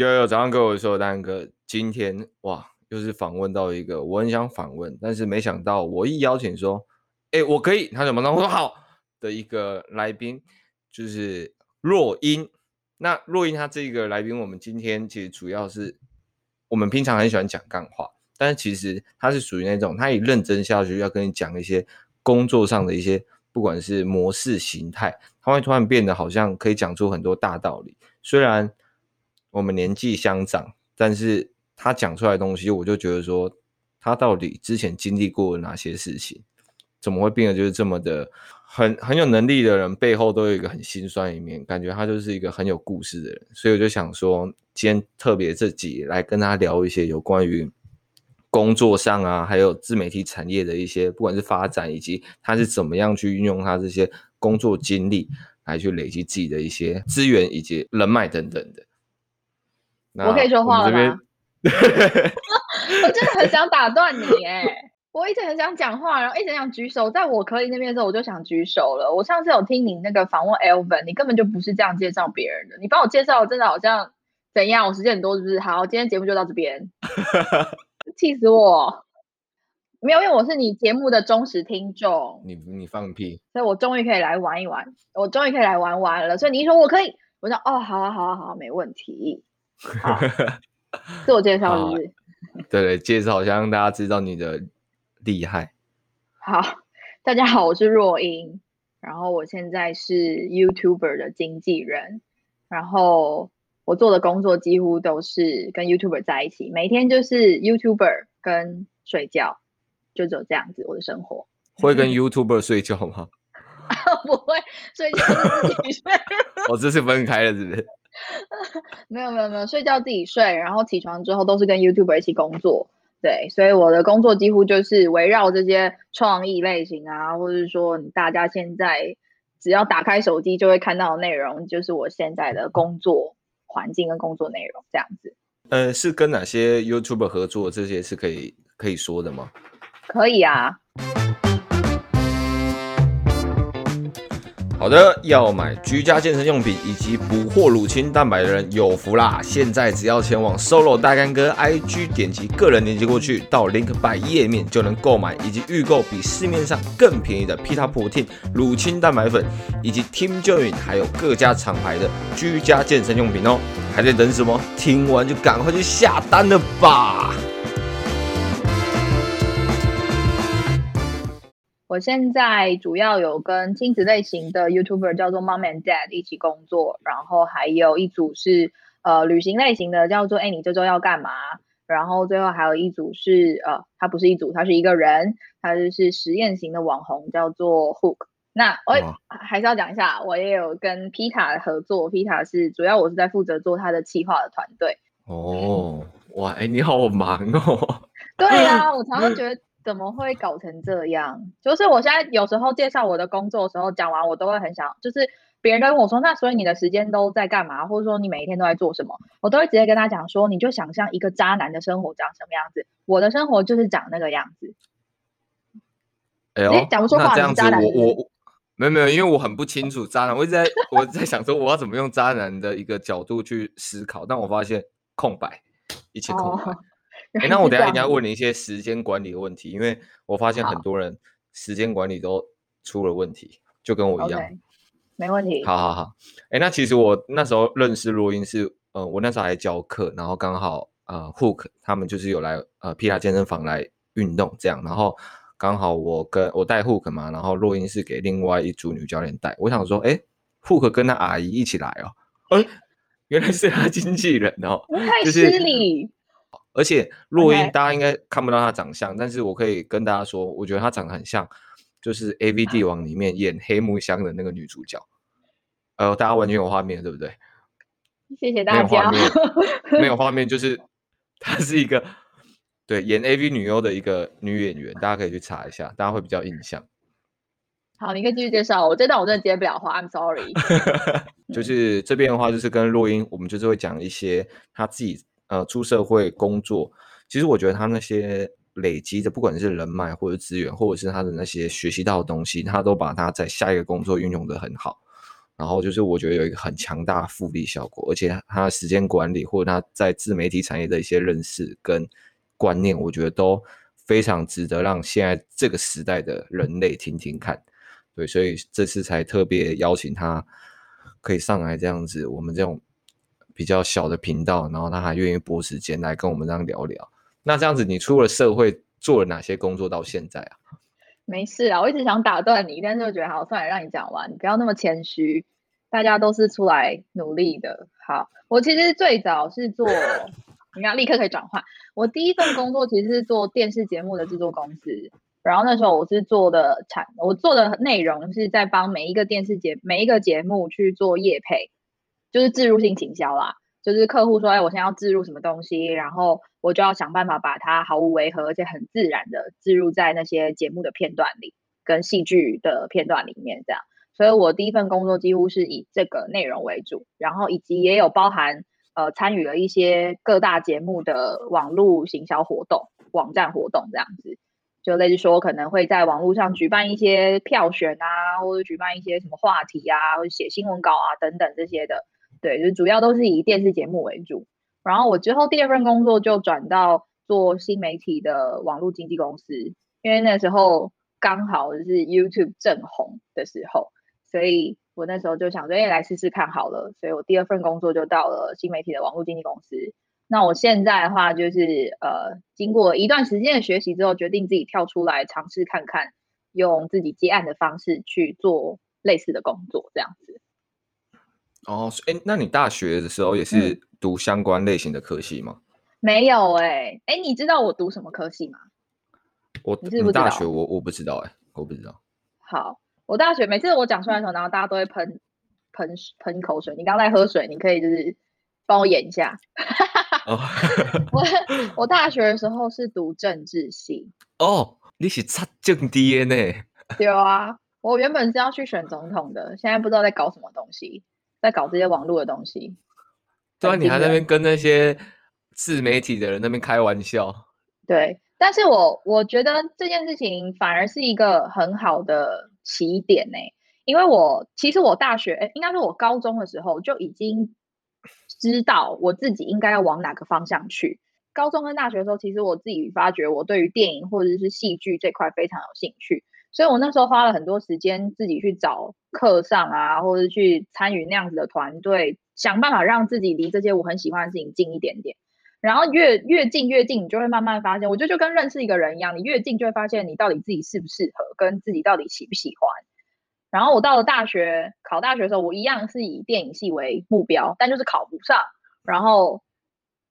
有有，早上跟我说，丹哥，今天哇，又是访问到一个我很想访问，但是没想到我一邀请说，哎，我可以，他怎么能说好的一个来宾，就是若英。那若英他这个来宾，我们今天其实主要是我们平常很喜欢讲干话，但是其实他是属于那种他一认真下去要跟你讲一些工作上的一些，不管是模式形态，他会突然变得好像可以讲出很多大道理，虽然。我们年纪相长，但是他讲出来的东西，我就觉得说，他到底之前经历过哪些事情，怎么会变得就是这么的很很有能力的人，背后都有一个很心酸一面，感觉他就是一个很有故事的人，所以我就想说，今天特别这集来跟他聊一些有关于工作上啊，还有自媒体产业的一些，不管是发展以及他是怎么样去运用他这些工作经历来去累积自己的一些资源以及人脉等等的。我可以说话了吗？我真的很想打断你哎！我一直很想讲话，然后一直想举手。在我可以那边的时候，我就想举手了。我上次有听你那个访问 Elvin，你根本就不是这样介绍别人的。你帮我介绍，真的好像怎样？我时间很多，是不是？好，今天节目就到这边。气死我！没有，因为我是你节目的忠实听众。你你放屁！所以我终于可以来玩一玩，我终于可以来玩玩了。所以你一说我可以，我说哦，好啊，好啊，好啊，没问题。好，自我介绍是不是？对 对，介绍，想让大家知道你的厉害。好，大家好，我是若英，然后我现在是 YouTuber 的经纪人，然后我做的工作几乎都是跟 YouTuber 在一起，每天就是 YouTuber 跟睡觉，就只有这样子我的生活。会跟 YouTuber 睡觉吗？不会，睡觉是自己睡。我这是分开了，是不是？没有没有没有，睡觉自己睡，然后起床之后都是跟 YouTuber 一起工作，对，所以我的工作几乎就是围绕这些创意类型啊，或者是说大家现在只要打开手机就会看到的内容，就是我现在的工作环境跟工作内容这样子。呃，是跟哪些 YouTuber 合作？这些是可以可以说的吗？可以啊。好的，要买居家健身用品以及补货乳清蛋白的人有福啦！现在只要前往 Solo 大干哥 IG 点击个人链接过去，到 LinkBuy 页面就能购买以及预购比市面上更便宜的 Pita Protein 乳清蛋白粉，以及 Team Join 还有各家厂牌的居家健身用品哦！还在等什么？听完就赶快去下单了吧！我现在主要有跟亲子类型的 YouTuber 叫做 Mom and Dad 一起工作，然后还有一组是呃旅行类型的叫做哎你这周要干嘛？然后最后还有一组是呃他不是一组，他是一个人，他就是实验型的网红叫做 Hook。那我也还是要讲一下，我也有跟 Pita 合作，Pita 是主要我是在负责做他的企划的团队。哦，哇，哎你好忙哦。对啊，我常常觉得。怎么会搞成这样？就是我现在有时候介绍我的工作的时候，讲完我都会很想，就是别人都问我说，那所以你的时间都在干嘛？或者说你每一天都在做什么？我都会直接跟他讲说，你就想象一个渣男的生活长什么样子，我的生活就是长那个样子。哎呦，讲不出话，这样子我我我没有没有，因为我很不清楚渣男，我一直在我在想说我要怎么用渣男的一个角度去思考，但我发现空白，一切空白。哦哎、欸，那我等下应该问你一些时间管理的问题，因为我发现很多人时间管理都出了问题，就跟我一样。Okay, 没问题。好好好。哎、欸，那其实我那时候认识录音是，呃，我那时候还教课，然后刚好呃，Hook 他们就是有来呃，Pita 健身房来运动这样，然后刚好我跟我带 Hook 嘛，然后若英是给另外一组女教练带。我想说，哎、欸，Hook 跟他阿姨一起来哦，哎、欸，原来是他经纪人哦，太失礼。就是而且洛英，大家应该看不到她长相但是我可以跟大家说，我觉得她长得很像，就是 AV 帝王里面演黑木香的那个女主角。呃，大家完全有画面，对不对？谢谢大家。没有画面，没有画面，就是她是一个对演 AV 女优的一个女演员，大家可以去查一下，大家会比较印象。好，你可以继续介绍。我这段我真的接不了话，I'm sorry。就是这边的话，就是跟洛英，我们就是会讲一些她自己呃出社会工作。其实我觉得他那些累积的，不管是人脉或者资源，或者是他的那些学习到的东西，他都把它在下一个工作运用得很好。然后就是我觉得有一个很强大的复利效果，而且他的时间管理或者他在自媒体产业的一些认识跟观念，我觉得都非常值得让现在这个时代的人类听听看。对，所以这次才特别邀请他，可以上来这样子，我们这种比较小的频道，然后他还愿意拨时间来跟我们这样聊聊。那这样子，你出了社会做了哪些工作到现在啊？没事啊，我一直想打断你，但是我觉得好，算了，让你讲完，你不要那么谦虚。大家都是出来努力的。好，我其实最早是做，你看立刻可以转换。我第一份工作其实是做电视节目的制作公司。然后那时候我是做的产，我做的内容是在帮每一个电视节每一个节目去做业配，就是置入性行销啦。就是客户说，哎，我现在要置入什么东西，然后我就要想办法把它毫无违和而且很自然的置入在那些节目的片段里，跟戏剧的片段里面这样。所以我第一份工作几乎是以这个内容为主，然后以及也有包含呃参与了一些各大节目的网络行销活动、网站活动这样子。就类似说，可能会在网络上举办一些票选啊，或者举办一些什么话题啊，或者写新闻稿啊等等这些的。对，就主要都是以电视节目为主。然后我之后第二份工作就转到做新媒体的网络经纪公司，因为那时候刚好是 YouTube 正红的时候，所以我那时候就想说，哎，来试试看好了。所以我第二份工作就到了新媒体的网络经纪公司。那我现在的话，就是呃，经过一段时间的学习之后，决定自己跳出来尝试看看，用自己接案的方式去做类似的工作，这样子。哦，哎，那你大学的时候也是读相关类型的科系吗？嗯、没有哎、欸，哎，你知道我读什么科系吗？我你是不是大学我我不知道哎、欸，我不知道。好，我大学每次我讲出来的时候，然后大家都会喷喷喷口水。你刚在喝水，你可以就是帮我演一下。哦，我我大学的时候是读政治系哦，你是插政治的呢？有啊，我原本是要去选总统的，现在不知道在搞什么东西，在搞这些网络的东西。对啊，你还在那边跟那些自媒体的人那边开玩笑。对，但是我我觉得这件事情反而是一个很好的起点呢，因为我其实我大学，哎，应该是我高中的时候就已经。知道我自己应该要往哪个方向去。高中跟大学的时候，其实我自己发觉我对于电影或者是戏剧这块非常有兴趣，所以我那时候花了很多时间自己去找课上啊，或者去参与那样子的团队，想办法让自己离这些我很喜欢的事情近一点点。然后越越近越近，你就会慢慢发现，我觉得就跟认识一个人一样，你越近就会发现你到底自己适不适合，跟自己到底喜不喜欢。然后我到了大学，考大学的时候，我一样是以电影系为目标，但就是考不上，然后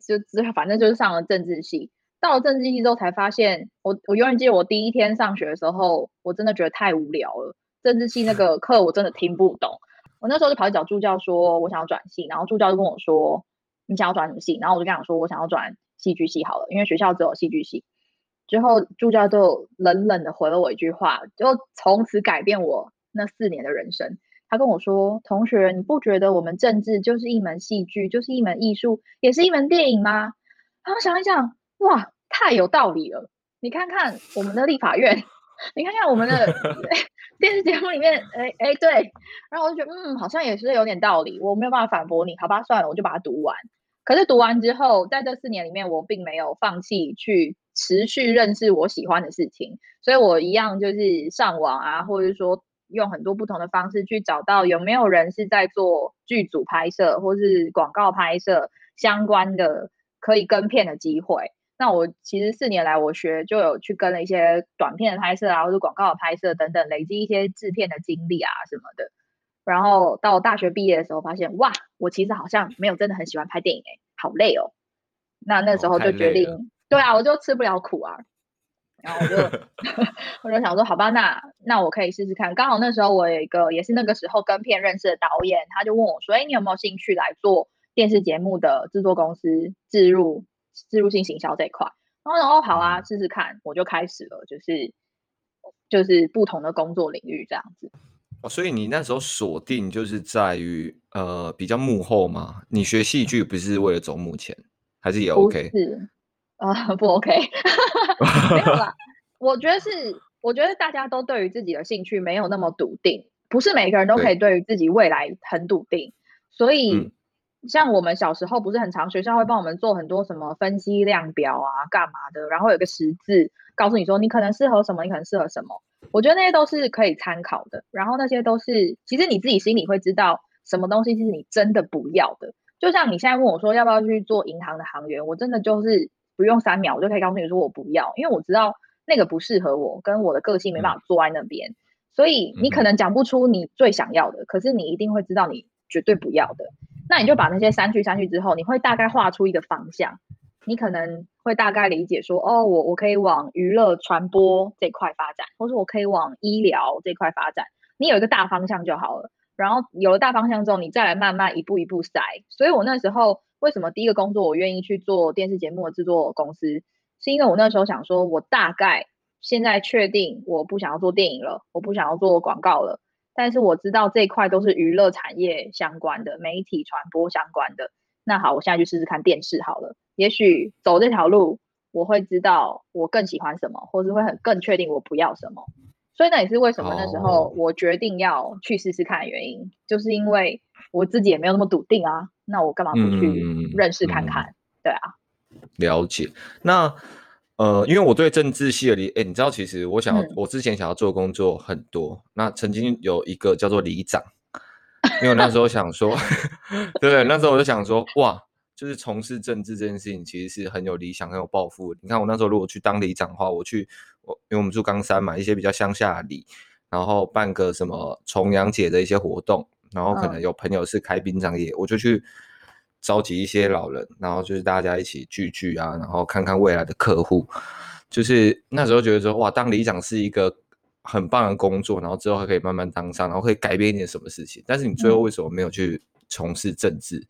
就只反正就是上了政治系。到了政治系之后，才发现我我永远记得我第一天上学的时候，我真的觉得太无聊了。政治系那个课我真的听不懂。我那时候就跑去找助教说，我想要转系，然后助教就跟我说，你想要转什么系？然后我就跟他说，我想要转戏剧系好了，因为学校只有戏剧系。之后助教就冷冷的回了我一句话，就从此改变我。那四年的人生，他跟我说：“同学，你不觉得我们政治就是一门戏剧，就是一门艺术，也是一门电影吗？”然后想一想，哇，太有道理了！你看看我们的立法院，你看看我们的 电视节目里面，哎哎，对。然后我就觉得，嗯，好像也是有点道理。我没有办法反驳你，好吧，算了，我就把它读完。可是读完之后，在这四年里面，我并没有放弃去持续认识我喜欢的事情，所以我一样就是上网啊，或者说。用很多不同的方式去找到有没有人是在做剧组拍摄或是广告拍摄相关的可以跟片的机会。那我其实四年来我学就有去跟了一些短片的拍摄啊，或者广告的拍摄等等，累积一些制片的经历啊什么的。然后到大学毕业的时候，发现哇，我其实好像没有真的很喜欢拍电影，哎，好累哦。那那时候就决定，对啊，我就吃不了苦啊。然后我就 我就想说，好吧，那那我可以试试看。刚好那时候我有一个也是那个时候跟片认识的导演，他就问我说：“哎，你有没有兴趣来做电视节目的制作公司置入置入性行销这一块。然后然后好啊，试试看，我就开始了，就是就是不同的工作领域这样子。哦，所以你那时候锁定就是在于呃比较幕后嘛？你学戏剧不是为了走幕前，还是也 OK？是啊，呃，不 OK，没有啦。我觉得是，我觉得大家都对于自己的兴趣没有那么笃定，不是每个人都可以对于自己未来很笃定。所以，嗯，像我们小时候不是很常，学校会帮我们做很多什么分析量表啊，干嘛的，然后有个十字告诉你说你可能适合什么，你可能适合什么。我觉得那些都是可以参考的，然后那些都是其实你自己心里会知道什么东西是你真的不要的。就像你现在问我说要不要去做银行的行员，我真的就是不用三秒我就可以告诉你说我不要，因为我知道那个不适合我，跟我的个性没办法坐在那边。所以你可能讲不出你最想要的，可是你一定会知道你绝对不要的。那你就把那些删去删去之后，你会大概画出一个方向。你可能会大概理解说，哦，我我可以往娱乐传播这块发展，或者我可以往医疗这块发展。你有一个大方向就好了。然后有了大方向之后，你再来慢慢一步一步筛。所以我那时候为什么第一个工作我愿意去做电视节目的制作公司，是因为我那时候想说，我大概现在确定我不想要做电影了，我不想要做广告了。但是我知道这一块都是娱乐产业相关的，媒体传播相关的。那好，我现在去试试看电视好了。也许走这条路，我会知道我更喜欢什么，或是会很更确定我不要什么。所以那也是为什么那时候我决定要去试试看的原因，oh. 就是因为我自己也没有那么笃定啊。那我干嘛不去认识看看？嗯、对啊，了解。那呃，因为我对政治系的理，哎，你知道，其实我想要，嗯、我之前想要做工作很多。那曾经有一个叫做里长，因为我那时候想说，对，对，那时候我就想说，哇。就是从事政治这件事情，其实是很有理想、很有抱负。你看我那时候如果去当里长的话，我去我因为我们住冈山嘛，一些比较乡下的里，然后办个什么重阳节的一些活动，然后可能有朋友是开殡葬业，我就去召集一些老人，然后就是大家一起聚聚啊，然后看看未来的客户。就是那时候觉得说，哇，当里长是一个很棒的工作，然后之后还可以慢慢当上，然后可以改变一点什么事情。但是你最后为什么没有去从事政治？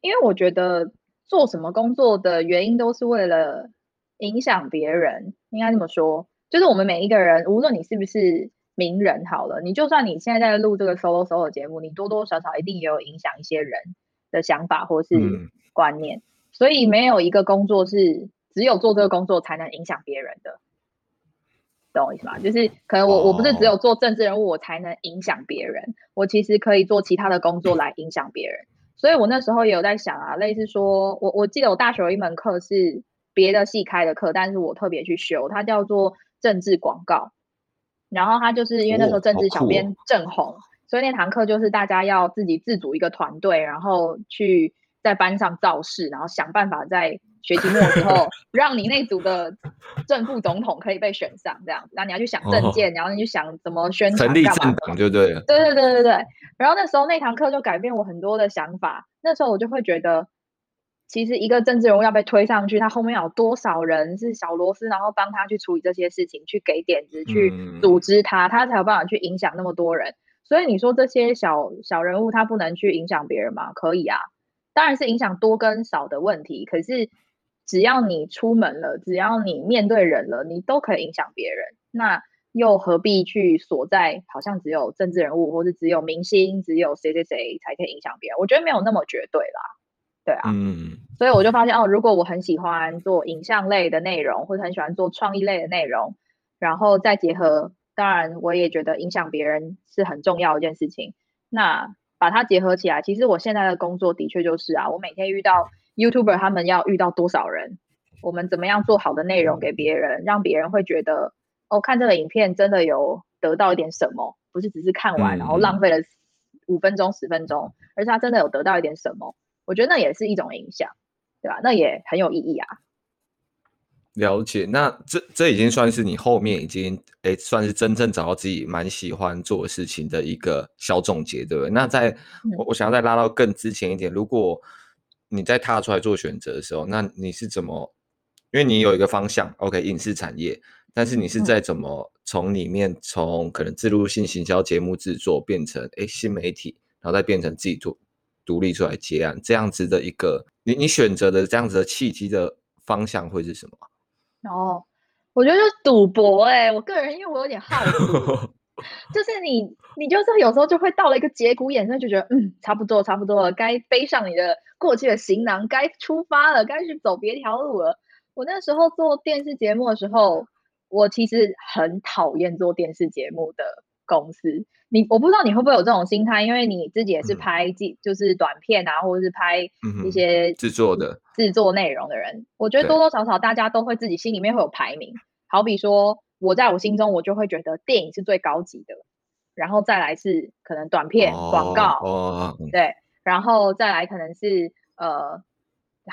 因为我觉得做什么工作的原因都是为了影响别人，应该这么说，就是我们每一个人，无论你是不是名人，好了，你就算你现在在录这个 solo solo 节目，你多多少少一定也有影响一些人的想法或是观念，嗯、所以没有一个工作是只有做这个工作才能影响别人的，懂我意思吗？就是可能我我不是只有做政治人物我才能影响别人，我其实可以做其他的工作来影响别人。所以我那时候也有在想啊，类似说，我我记得我大学有一门课是别的系开的课，但是我特别去修，它叫做政治广告。然后它就是因为那时候政治小编正红，所以那堂课就是大家要自己自组一个团队，然后去在班上造势，然后想办法在学期末的时候 让你那组的正副总统可以被选上，这样子。然后你要去想政见，然后你去想怎么宣传，成立政党就对了。对对对对对。然后那时候那堂课就改变我很多的想法。那时候我就会觉得，其实一个政治人物要被推上去，他后面有多少人是小螺丝，然后帮他去处理这些事情，去给点子，去组织他，他才有办法去影响那么多人。所以你说这些小小人物他不能去影响别人吗？可以啊，当然是影响多跟少的问题。可是只要你出门了，只要你面对人了，你都可以影响别人。那又何必去锁在好像只有政治人物，或者只有明星，只有谁谁谁才可以影响别人？我觉得没有那么绝对啦，对啊，嗯，所以我就发现哦，如果我很喜欢做影像类的内容，或者很喜欢做创意类的内容，然后再结合，当然我也觉得影响别人是很重要的一件事情。那把它结合起来，其实我现在的工作的确就是啊，我每天遇到 YouTuber，他们要遇到多少人，我们怎么样做好的内容给别人，让别人会觉得。哦，看这个影片真的有得到一点什么，不是只是看完然后浪费了五分钟十分钟，而是他真的有得到一点什么，我觉得那也是一种影响，对吧？那也很有意义啊。了解，那这这已经算是你后面已经诶算是真正找到自己蛮喜欢做的事情的一个小总结，对不对？那在、嗯、我我想要再拉到更之前一点，如果你在踏出来做选择的时候，那你是怎么？因为你有一个方向，OK，影视产业。但是你是在怎么从里面从可能自录性行销节目制作变成诶新媒体，然后再变成自己做独立出来接案，这样子的一个你你选择的这样子的契机的方向会是什么？哦，我觉得就是赌博哎、欸，我个人因为我有点好赌，就是你你就是有时候就会到了一个节骨眼，就觉得嗯差不多差不多了，该背上你的过去的行囊，该出发了，该去走别条路了。我那时候做电视节目的时候，我其实很讨厌做电视节目的公司。你我不知道你会不会有这种心态，因为你自己也是拍记、嗯、就是短片啊，或者是拍一些制作的制作内容的人。我觉得多多少少大家都会自己心里面会有排名。好比说，我在我心中我就会觉得电影是最高级的，然后再来是可能短片、哦、广告，哦、对，然后再来可能是呃。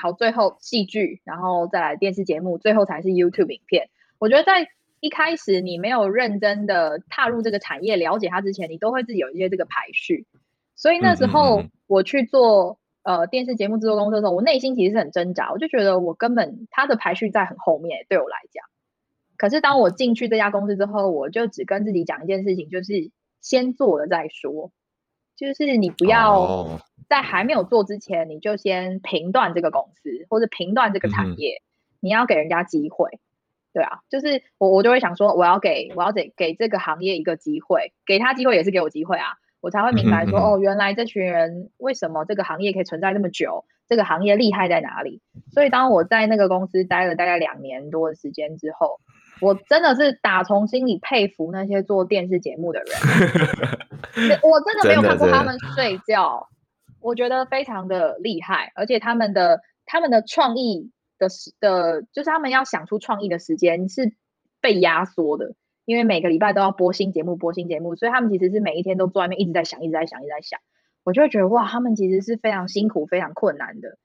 好，最后戏剧，然后再来电视节目，最后才是 YouTube 影片。我觉得在一开始你没有认真的踏入这个产业，了解它之前，你都会自己有一些这个排序。所以那时候我去做呃电视节目制作公司的时候，我内心其实是很挣扎，我就觉得我根本它的排序在很后面，对我来讲。可是当我进去这家公司之后，我就只跟自己讲一件事情，就是先做了再说。就是你不要在还没有做之前，你就先评断这个公司或者评断这个产业，嗯、你要给人家机会，对啊，就是我我就会想说，我要给我要给给这个行业一个机会，给他机会也是给我机会啊，我才会明白说，嗯、哦，原来这群人为什么这个行业可以存在那么久，这个行业厉害在哪里？所以当我在那个公司待了大概两年多的时间之后。我真的是打从心里佩服那些做电视节目的人，我真的没有看过他们睡觉，我觉得非常的厉害，而且他们的他们的创意的时的，就是他们要想出创意的时间是被压缩的，因为每个礼拜都要播新节目，播新节目，所以他们其实是每一天都坐在那边一直在想，一直在想，一直在想，我就会觉得哇，他们其实是非常辛苦、非常困难的。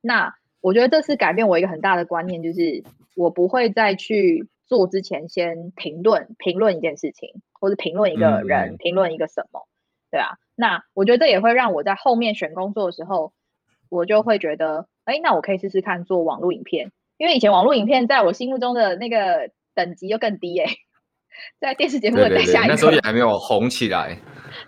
那我觉得这次改变我一个很大的观念，就是我不会再去。做之前先评论评论一件事情，或者评论一个人，嗯、评论一个什么，对啊。那我觉得这也会让我在后面选工作的时候，我就会觉得，哎，那我可以试试看做网络影片，因为以前网络影片在我心目中的那个等级又更低哎，在电视节目的再下一个，那时候也还没有红起来。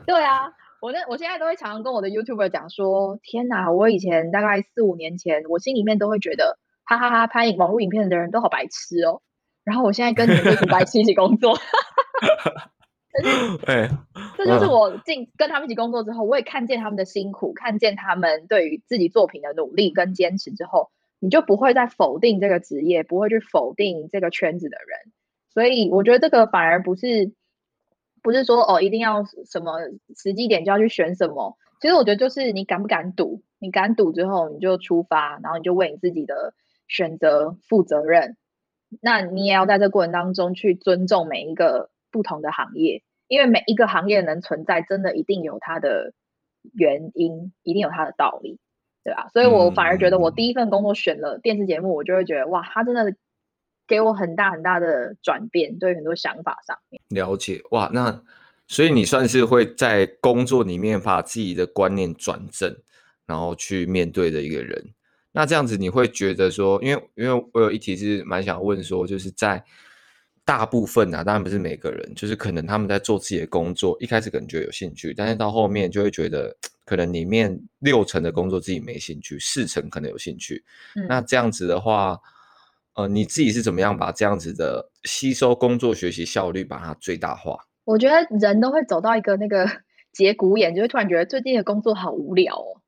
对啊，我那我现在都会常常跟我的 YouTuber 讲说，天哪，我以前大概四五年前，我心里面都会觉得，哈哈哈哈，拍网络影片的人都好白痴哦。然后我现在跟你们一起一起工作，可是，哎，这就是我进跟他们一起工作之后，我也看见他们的辛苦，看见他们对于自己作品的努力跟坚持之后，你就不会再否定这个职业，不会去否定这个圈子的人。所以我觉得这个反而不是，不是说哦一定要什么时机点就要去选什么。其实我觉得就是你敢不敢赌，你敢赌之后你就出发，然后你就为你自己的选择负责任。那你也要在这过程当中去尊重每一个不同的行业，因为每一个行业能存在，真的一定有它的原因，一定有它的道理，对吧？所以我反而觉得，我第一份工作选了电视节目，我就会觉得，哇，它真的给我很大很大的转变，对很多想法上面。了解，哇，那所以你算是会在工作里面把自己的观念转正，然后去面对的一个人。那这样子你会觉得说，因为因为我有一题是蛮想问说，就是在大部分啊，当然不是每个人，就是可能他们在做自己的工作，一开始可能觉得有兴趣，但是到后面就会觉得，可能里面六成的工作自己没兴趣，四成可能有兴趣。嗯。那这样子的话，呃，你自己是怎么样把这样子的吸收、工作、学习效率把它最大化？我觉得人都会走到一个那个 节骨眼，就会突然觉得最近的工作好无聊哦。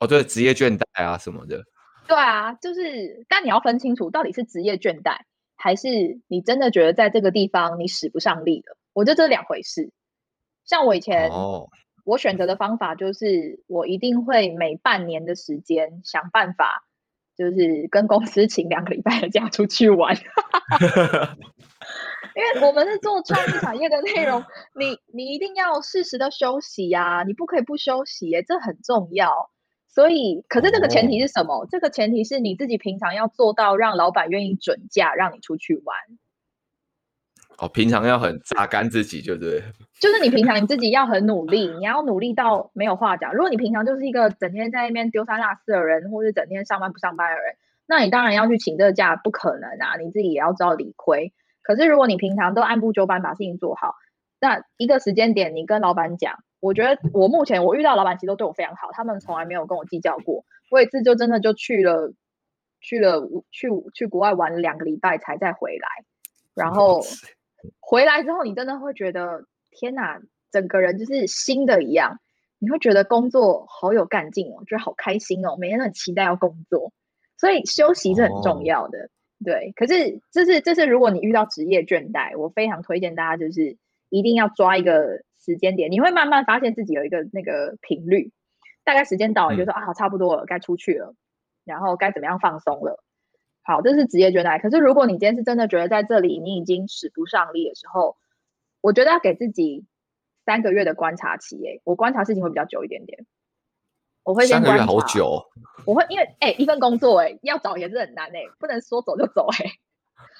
哦，对，职业倦怠啊什么的。对啊，就是，但你要分清楚，到底是职业倦怠，还是你真的觉得在这个地方你使不上力了？我觉得这是两回事。像我以前，哦，我选择的方法就是，我一定会每半年的时间想办法，就是跟公司请两个礼拜的假出去玩。因为我们是做创意产业的内容，你你一定要适时的休息呀，啊，你不可以不休息，欸，这很重要。所以，可是这个前提是什么？哦，这个前提是你自己平常要做到让老板愿意准假让你出去玩。哦，平常要很榨干自己，就对。就是你平常你自己要很努力，你要努力到没有话讲。如果你平常就是一个整天在那边丢三落四的人，或是整天上班不上班的人，那你当然要去请这个假，不可能啊！你自己也要知道理亏。可是如果你平常都按部就班把事情做好，那一个时间点你跟老板讲，我觉得我目前我遇到老板其实都对我非常好，他们从来没有跟我计较过。我有一次就真的就去了，去了去去国外玩了两个礼拜才再回来，然后回来之后你真的会觉得天哪，整个人就是新的一样，你会觉得工作好有干劲哦，觉得好开心哦，每天都很期待要工作，所以休息是很重要的。哦、对，可是这是这是如果你遇到职业倦怠，我非常推荐大家就是一定要抓一个。时间点，你会慢慢发现自己有一个那个频率，大概时间到了，你就说、嗯、啊，差不多了，该出去了，然后该怎么样放松了。好，这是职业倦怠。可是如果你今天是真的觉得在这里你已经使不上力的时候，我觉得要给自己三个月的观察期。哎，我观察事情会比较久一点点。我会先观察。三个月好久。我会因为哎，一份工作哎，要找也是很难哎，不能说走就走哎。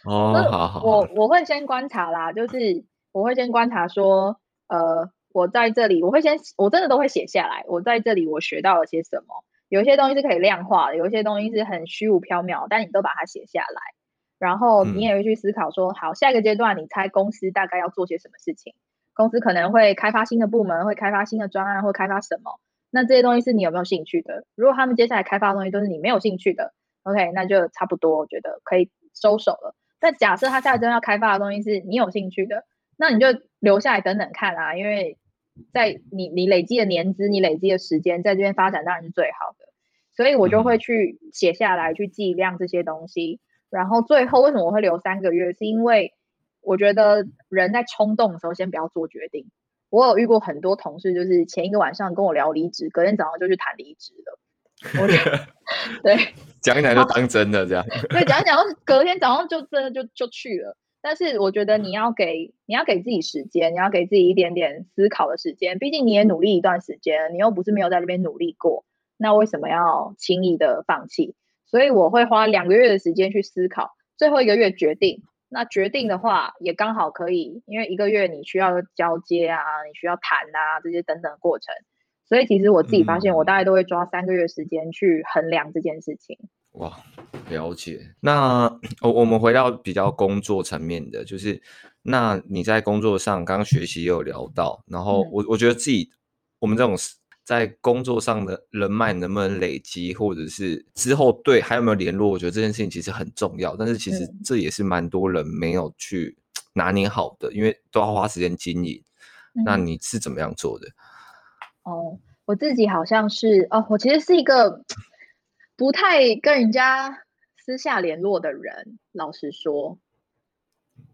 哦，好好。我我会先观察啦，就是我会先观察说。呃，我在这里，我会先，我真的都会写下来。我在这里，我学到了些什么？有些东西是可以量化的，有些东西是很虚无缥缈，但你都把它写下来。然后你也会去思考说，好，下一个阶段，你猜公司大概要做些什么事情？公司可能会开发新的部门，会开发新的专案，会开发什么？那这些东西是你有没有兴趣的？如果他们接下来开发的东西都是你没有兴趣的，OK，那就差不多，我觉得可以收手了。但假设他下一阶段要开发的东西是你有兴趣的。那你就留下来等等看啊，因为在你你累积的年资，你累积的时间，在这边发展当然是最好的，所以我就会去写下来，去计量这些东西。然后最后为什么我会留三个月，是因为我觉得人在冲动的时候先不要做决定。我有遇过很多同事，就是前一个晚上跟我聊离职，隔天早上就去谈离职了。我觉得 对，讲一讲就当真的这样。对，讲一讲，隔天早上就真的就就去了。但是我觉得你要给你要给自己时间，你要给自己一点点思考的时间。毕竟你也努力一段时间，你又不是没有在这边努力过，那为什么要轻易的放弃？所以我会花两个月的时间去思考，最后一个月决定。那决定的话也刚好可以，因为一个月你需要交接啊，你需要谈啊这些等等过程。所以其实我自己发现，我大概都会抓三个月时间去衡量这件事情。哇，了解。那我我们回到比较工作层面的，就是那你在工作上刚刚学习也有聊到，然后我我觉得自己我们这种在工作上的人脉能不能累积，或者是之后对还有没有联络，我觉得这件事情其实很重要。但是其实这也是蛮多人没有去拿捏好的，因为都要花时间经营。那你是怎么样做的？哦，我自己好像是哦，我其实是一个。不太跟人家私下联络的人，老实说，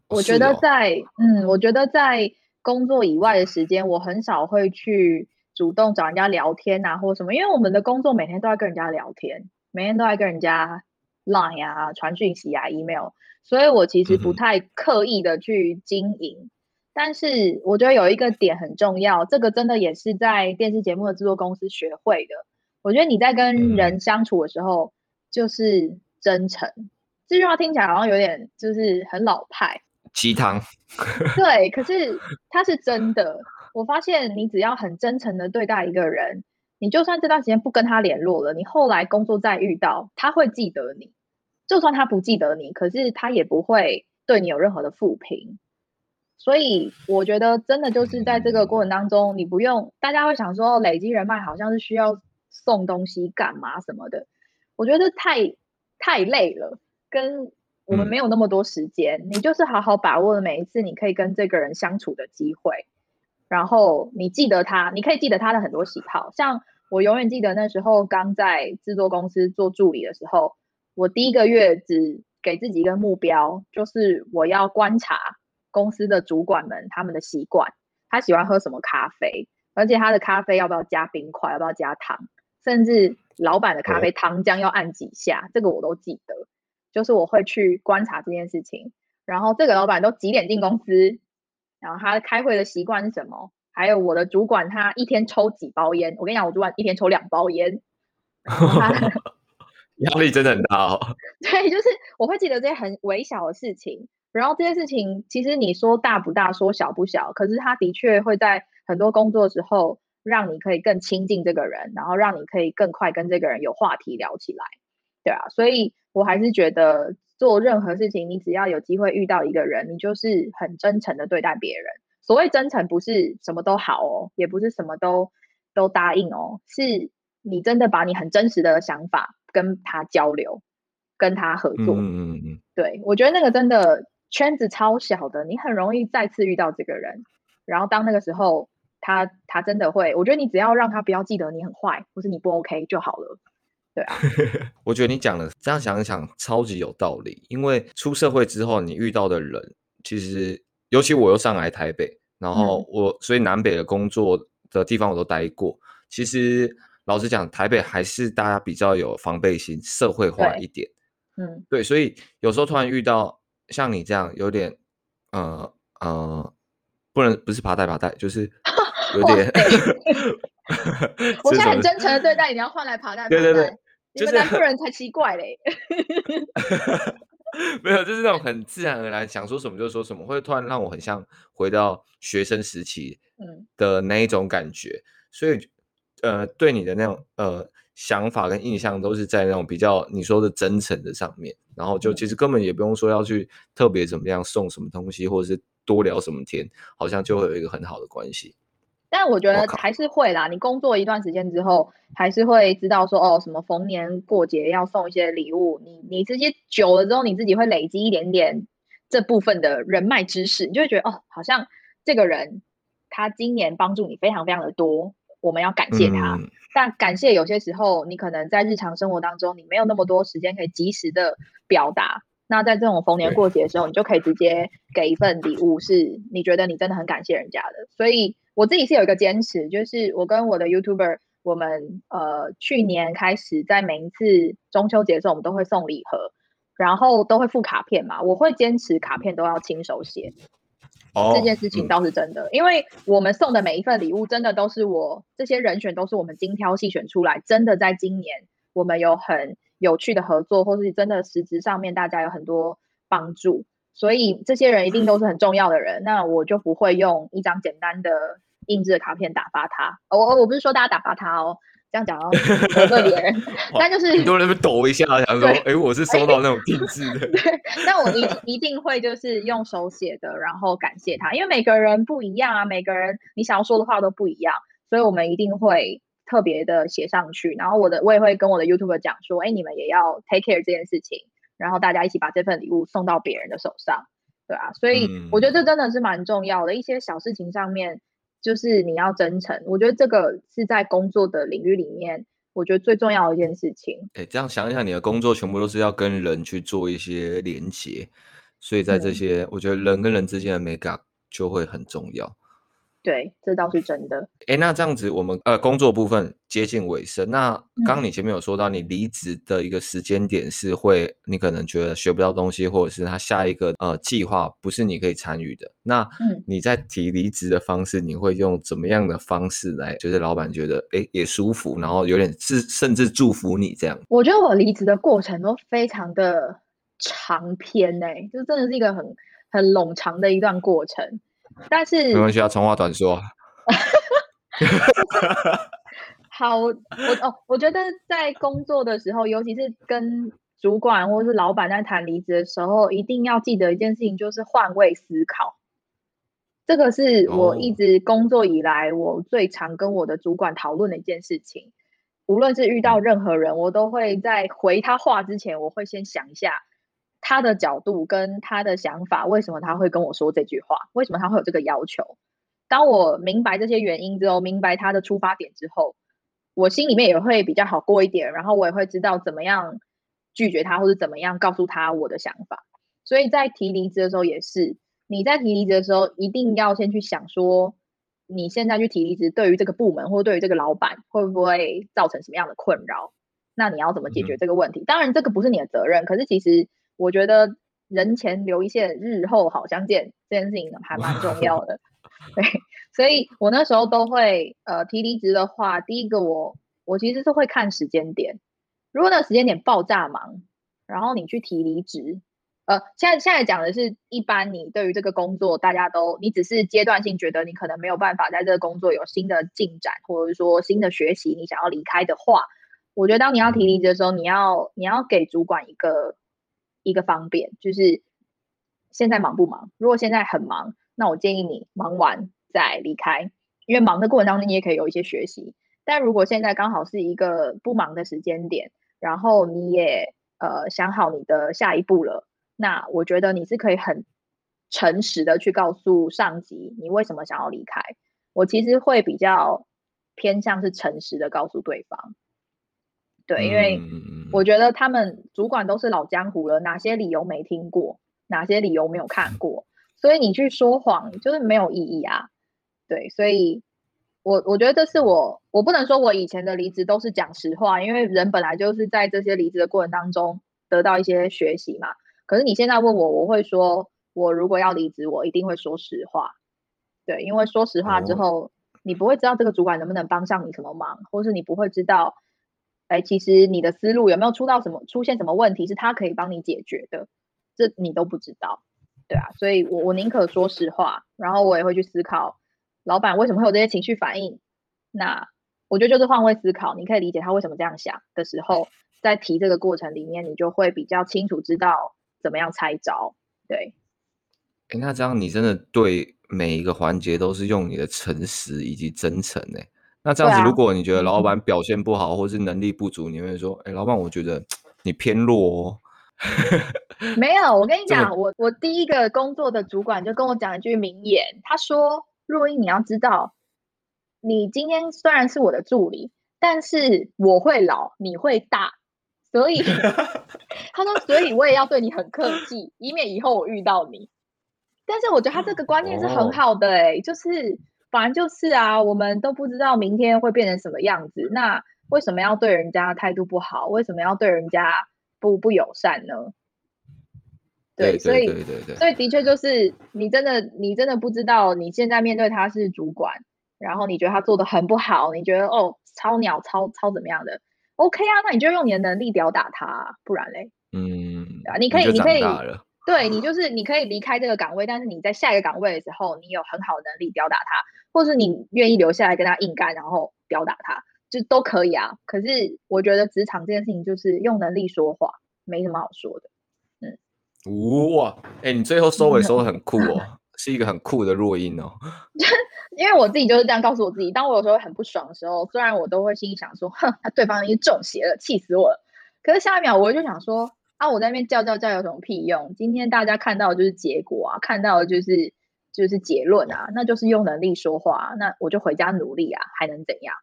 我觉得在、哦、嗯，我觉得在工作以外的时间，我很少会去主动找人家聊天啊，或什么，因为我们的工作每天都在跟人家聊天，每天都在跟人家 line 啊、传讯息啊、email，所以我其实不太刻意的去经营。嗯、但是我觉得有一个点很重要，这个真的也是在电视节目的制作公司学会的。我觉得你在跟人相处的时候，就是真诚。嗯、这句话听起来好像有点就是很老派，鸡汤。对，可是它是真的。我发现你只要很真诚的对待一个人，你就算这段时间不跟他联络了，你后来工作再遇到，他会记得你。就算他不记得你，可是他也不会对你有任何的负评。所以我觉得真的就是在这个过程当中，你不用大家会想说累积人脉好像是需要。送东西干嘛什么的，我觉得太太累了，跟我们没有那么多时间。嗯、你就是好好把握每一次你可以跟这个人相处的机会，然后你记得他，你可以记得他的很多喜好。像我永远记得那时候刚在制作公司做助理的时候，我第一个月只给自己一个目标，就是我要观察公司的主管们他们的习惯，他喜欢喝什么咖啡，而且他的咖啡要不要加冰块，要不要加糖。甚至老板的咖啡糖浆要按几下，哦、这个我都记得。就是我会去观察这件事情，然后这个老板都几点进公司，然后他开会的习惯是什么？还有我的主管他一天抽几包烟？我跟你讲，我主管一天抽两包烟，压力真的很大哦。对，就是我会记得这些很微小的事情，然后这些事情其实你说大不大，说小不小，可是他的确会在很多工作的时候。让你可以更亲近这个人，然后让你可以更快跟这个人有话题聊起来，对啊，所以我还是觉得做任何事情，你只要有机会遇到一个人，你就是很真诚的对待别人。所谓真诚，不是什么都好哦，也不是什么都都答应哦，是你真的把你很真实的想法跟他交流，跟他合作。嗯嗯嗯。对，我觉得那个真的圈子超小的，你很容易再次遇到这个人，然后当那个时候，他他真的会，我觉得你只要让他不要记得你很坏，或是你不 OK 就好了。对啊，我觉得你讲的这样想一想，超级有道理。因为出社会之后，你遇到的人，其实尤其我又上来台北，然后我、嗯、所以南北的工作的地方我都待过。其实老实讲，台北还是大家比较有防备心，社会化一点。嗯，对，所以有时候突然遇到像你这样有点，呃呃，不能不是爬带爬带，就是有点。我现在很真诚的对待你，你要换来爬蛋，对对对。你们南部人才奇怪嘞，没有，就是那种很自然而然，想说什么就说什么，会突然让我很像回到学生时期 的那一种感觉，嗯、所以呃，对你的那种呃想法跟印象都是在那种比较你说的真诚的上面，然后就其实根本也不用说要去特别怎么样送什么东西，或者是多聊什么天，好像就会有一个很好的关系。但我觉得还是会啦，你工作一段时间之后，还是会知道说哦，什么逢年过节要送一些礼物。你你这些久了之后，你自己会累积一点点这部分的人脉知识，你就会觉得哦，好像这个人他今年帮助你非常非常的多，我们要感谢他。嗯、但感谢有些时候，你可能在日常生活当中，你没有那么多时间可以及时的表达。那在这种逢年过节的时候，你就可以直接给一份礼物，是你觉得你真的很感谢人家的。所以。我自己是有一个坚持，就是我跟我的 YouTuber，我们呃去年开始在每一次中秋节的时候，我们都会送礼盒，然后都会附卡片嘛。我会坚持卡片都要亲手写，哦，这件事情倒是真的，嗯，因为我们送的每一份礼物，真的都是我这些人选都是我们精挑细选出来，真的在今年我们有很有趣的合作，或是真的实质上面大家有很多帮助，所以这些人一定都是很重要的人，那我就不会用一张简单的。印制的卡片打发他，我我不是说大家打发他哦，这样讲哦，得罪别 人，但就是很多人会抖一下，想说，哎、欸，我是收到那种定制的，对，但我一 一定会就是用手写的，然后感谢他，因为每个人不一样啊，每个人你想要说的话都不一样，所以我们一定会特别的写上去，然后我的我也会跟我的 YouTuber 讲说，哎、欸，你们也要 take care 这件事情，然后大家一起把这份礼物送到别人的手上，对啊，所以我觉得这真的是蛮重要的，一些小事情上面。就是你要真诚，我觉得这个是在工作的领域里面，我觉得最重要的一件事情。哎，这样想一想，你的工作全部都是要跟人去做一些连接，所以在这些，嗯、我觉得人跟人之间的美感就会很重要。对，这倒是真的。哎，那这样子，我们呃工作部分接近尾声。那刚刚你前面有说到，你离职的一个时间点是会，你可能觉得学不到东西，或者是他下一个呃计划不是你可以参与的。那你在提离职的方式，你会用怎么样的方式来，就是老板觉得哎也舒服，然后有点是甚至祝福你这样？我觉得我离职的过程都非常的长篇哎、欸，就真的是一个很很冗长的一段过程。但是没关系啊，长话短说。好，我哦，我觉得在工作的时候，尤其是跟主管或是老板在谈离职的时候，一定要记得一件事情，就是换位思考。这个是我一直工作以来我最常跟我的主管讨论的一件事情。无论是遇到任何人，我都会在回他话之前，我会先想一下。他的角度跟他的想法，为什么他会跟我说这句话？为什么他会有这个要求？当我明白这些原因之后，明白他的出发点之后，我心里面也会比较好过一点。然后我也会知道怎么样拒绝他，或者怎么样告诉他我的想法。所以在提离职的时候也是，你在提离职的时候，一定要先去想说，你现在去提离职，对于这个部门或对于这个老板，会不会造成什么样的困扰？那你要怎么解决这个问题？嗯、当然，这个不是你的责任，可是其实。我觉得人前留一线，日后好相见这件事情 还蛮重要的。对，所以我那时候都会呃提离职的话，第一个我我其实是会看时间点，如果那个时间点爆炸忙，然后你去提离职，呃，现在现在讲的是一般你对于这个工作，大家都你只是阶段性觉得你可能没有办法在这个工作有新的进展，或者说新的学习，你想要离开的话，我觉得当你要提离职的时候，你要你要给主管一个。一个方便就是现在忙不忙？如果现在很忙，那我建议你忙完再离开，因为忙的过程当中你也可以有一些学习。但如果现在刚好是一个不忙的时间点，然后你也呃想好你的下一步了，那我觉得你是可以很诚实的去告诉上级你为什么想要离开。我其实会比较偏向是诚实的告诉对方，对，因为我觉得他们主管都是老江湖了，哪些理由没听过，哪些理由没有看过，所以你去说谎就是没有意义啊。对，所以。我我觉得这是我，我不能说我以前的离职都是讲实话，因为人本来就是在这些离职的过程当中得到一些学习嘛。可是你现在问我，我会说，我如果要离职，我一定会说实话。对，因为说实话之后，你不会知道这个主管能不能帮上你什么忙，或是你不会知道，哎，其实你的思路有没有出到什么出现什么问题，是他可以帮你解决的，这你都不知道。对啊，所以我我宁可说实话，然后我也会去思考。老板为什么会有这些情绪反应？那我觉得就是换位思考，你可以理解他为什么这样想的时候，在提这个过程里面，你就会比较清楚知道怎么样拆招。对，哎，那这样你真的对每一个环节都是用你的诚实以及真诚呢？那这样子，如果你觉得老板表现不好，或是能力不足，你会说：“哎，老板，我觉得你偏弱哦。”没有，我跟你 讲，我我第一个工作的主管就跟我讲一句名言，他说。若英，你要知道，你今天虽然是我的助理，但是我会老，你会大，所以 他说，所以我也要对你很客气，以免以后我遇到你。但是我觉得他这个观念是很好的、欸，哎、哦，就是反正就是啊，我们都不知道明天会变成什么样子，那为什么要对人家态度不好？为什么要对人家不不友善呢？对，所以，所以的确就是你真的，你真的不知道你现在面对他是主管，然后你觉得他做的很不好，你觉得哦超鸟超超怎么样的？OK 啊，那你就用你的能力吊打他，不然嘞？嗯，啊，你可以，你，你可以，对你就是你可以离开这个岗位，但是你在下一个岗位的时候，你有很好的能力吊打他，或是你愿意留下来跟他硬干，然后表达他，就都可以啊。可是我觉得职场这件事情就是用能力说话，没什么好说的。嗯哇，哎、欸，你最后收尾收的很酷哦，是一个很酷的弱音哦。因为我自己就是这样告诉我自己，当我有时候很不爽的时候，虽然我都会心里想说，哼，他对方已经中邪了，气死我了。可是下一秒我就想说，啊，我在那边叫叫叫有什么屁用？今天大家看到的就是结果啊，看到的就是就是结论啊，那就是用能力说话，那我就回家努力啊，还能怎样？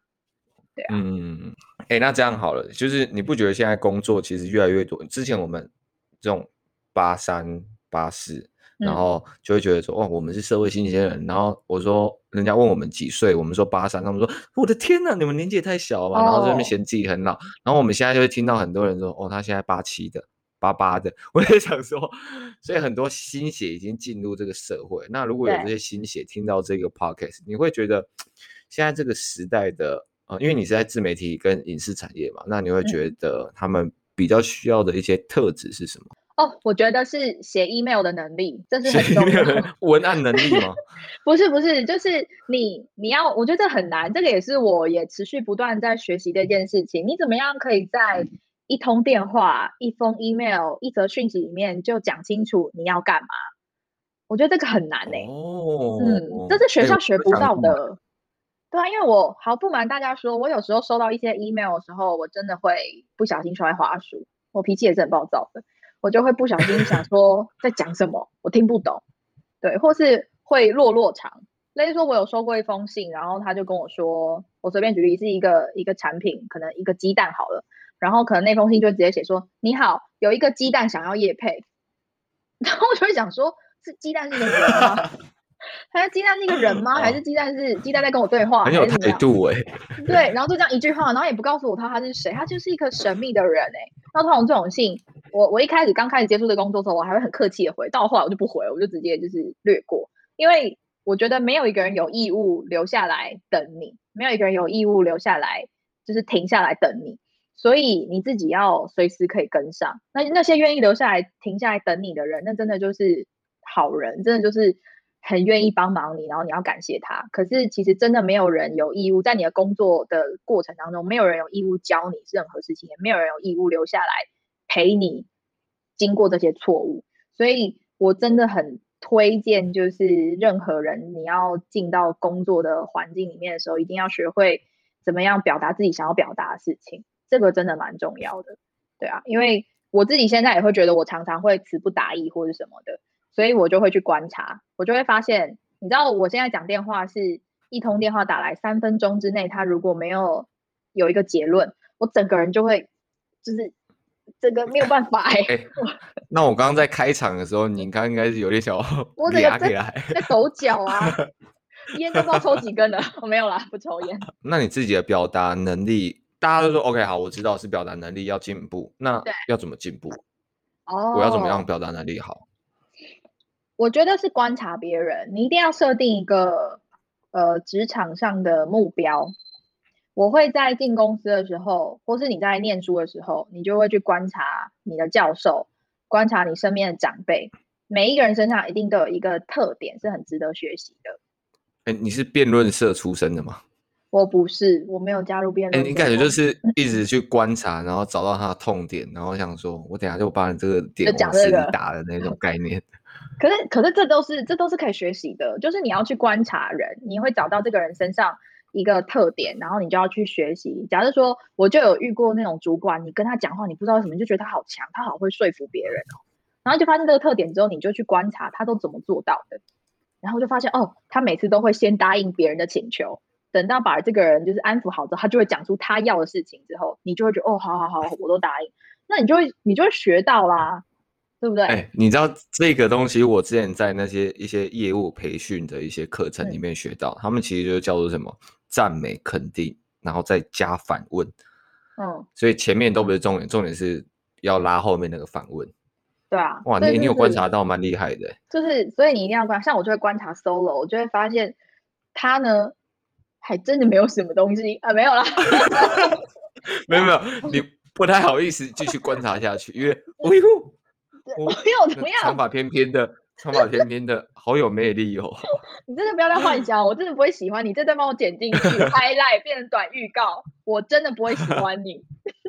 对啊，嗯，哎、欸，那这样好了，就是你不觉得现在工作其实越来越多？之前我们这种。八三八四，然后就会觉得说，哇，我们是社会新鲜人。然后我说，人家问我们几岁，我们说八三，他们说，我的天哪，你们年纪也太小了吧。然后在那边嫌自己很老。然后我们现在就会听到很多人说，哦，他现在八七的，八八的。我也想说，所以很多新血已经进入这个社会。那如果有这些新血听到这个 podcast，你会觉得现在这个时代的，呃，因为你是在自媒体跟影视产业嘛，那你会觉得他们比较需要的一些特质是什么？哦，我觉得是写 email 的能力，这是很重要的。文案能力吗？不是，不是，就是你你要，我觉得这很难。这个也是我也持续不断在学习的一件事情。你怎么样可以在一通电话、一封 email、一则讯息里面就讲清楚你要干嘛？我觉得这个很难呢、欸。哦，嗯，这是学校学不到的。欸、对啊，因为我毫不瞒大家说，我有时候收到一些 email 的时候，我真的会不小心摔花鼠。我脾气也是很暴躁的。我就会不小心想说 在讲什么，我听不懂，对，或是会落落长。例如说，我有收过一封信，然后他就跟我说，我随便举例是一个一个产品，可能一个鸡蛋好了，然后可能那封信就直接写说，你好，有一个鸡蛋想要叶配，然后我就会想说，是 鸡蛋是一个人吗？还是鸡蛋是一个人吗？还是鸡蛋是鸡蛋在跟我对话？很有态度哎。对，然后就这样一句话，然后也不告诉我他他是谁，他就是一个神秘的人哎。那通常这种信。我我一开始刚开始接触这个工作的时候，我还会很客气的回，到后来我就不回，我就直接就是略过，因为我觉得没有一个人有义务留下来等你，没有一个人有义务留下来就是停下来等你，所以你自己要随时可以跟上。那那些愿意留下来停下来等你的人，那真的就是好人，真的就是很愿意帮忙你，然后你要感谢他。可是其实真的没有人有义务在你的工作的过程当中，没有人有义务教你任何事情，也没有人有义务留下来。陪你经过这些错误，所以我真的很推荐就是任何人，你要进到工作的环境里面的时候，一定要学会怎么样表达自己想要表达的事情，这个真的蛮重要的。对啊，因为我自己现在也会觉得我常常会词不达意或者什么的，所以我就会去观察，我就会发现，你知道我现在讲电话是一通电话打来三分钟之内，他如果没有有一个结论，我整个人就会就是。这个没有办法哎、欸欸。那我刚刚在开场的时候，你刚刚应该是有点小 我这个 在在抖脚啊，烟都不知道抽几根了。我没有啦，不抽烟。那你自己的表达能力，大家都说 OK 好，我知道是表达能力要进步。那要怎么进步？哦，我要怎么样表达能力好？我觉得是观察别人，你一定要设定一个呃职场上的目标。我会在进公司的时候，或是你在念书的时候，你就会去观察你的教授，观察你身边的长辈。每一个人身上一定都有一个特点，是很值得学习的。哎，你是辩论社出身的吗？我不是，我没有加入辩论。哎，你感觉就是一直去观察，然后找到他的痛点，然后想说，我等下就把你这个点往死里打的那种概念。可是，可是这都是这都是可以学习的，就是你要去观察人，你会找到这个人身上。一个特点，然后你就要去学习。假设说，我就有遇过那种主管，你跟他讲话，你不知道为什么，就觉得他好强，他好会说服别人哦。然后就发现这个特点之后，你就去观察他都怎么做到的。然后就发现哦，他每次都会先答应别人的请求，等到把这个人就是安抚好之后，他就会讲出他要的事情之后，你就会觉得哦，好好好，我都答应。那你就会你就会学到啦，对不对？哎，你知道这个东西，我之前在那些一些业务培训的一些课程里面学到，嗯、他们其实就叫做什么？赞美肯定，然后再加反问，嗯，所以前面都不是重点，重点是要拉后面那个反问。对啊，哇，你你有观察到蛮厉害的。就是，所以你一定要观，像我就会观察 Solo，我就会发现他呢，还真的没有什么东西啊，没有啦，没有没有，你不太好意思继续观察下去，因为 哎呦，我又怎么样，长发翩翩的。长发翩翩的好有魅力哦！你真的不要再幻想，我真的不会喜欢你。这再帮我剪进去，highlight 变成短预告，我真的不会喜欢你，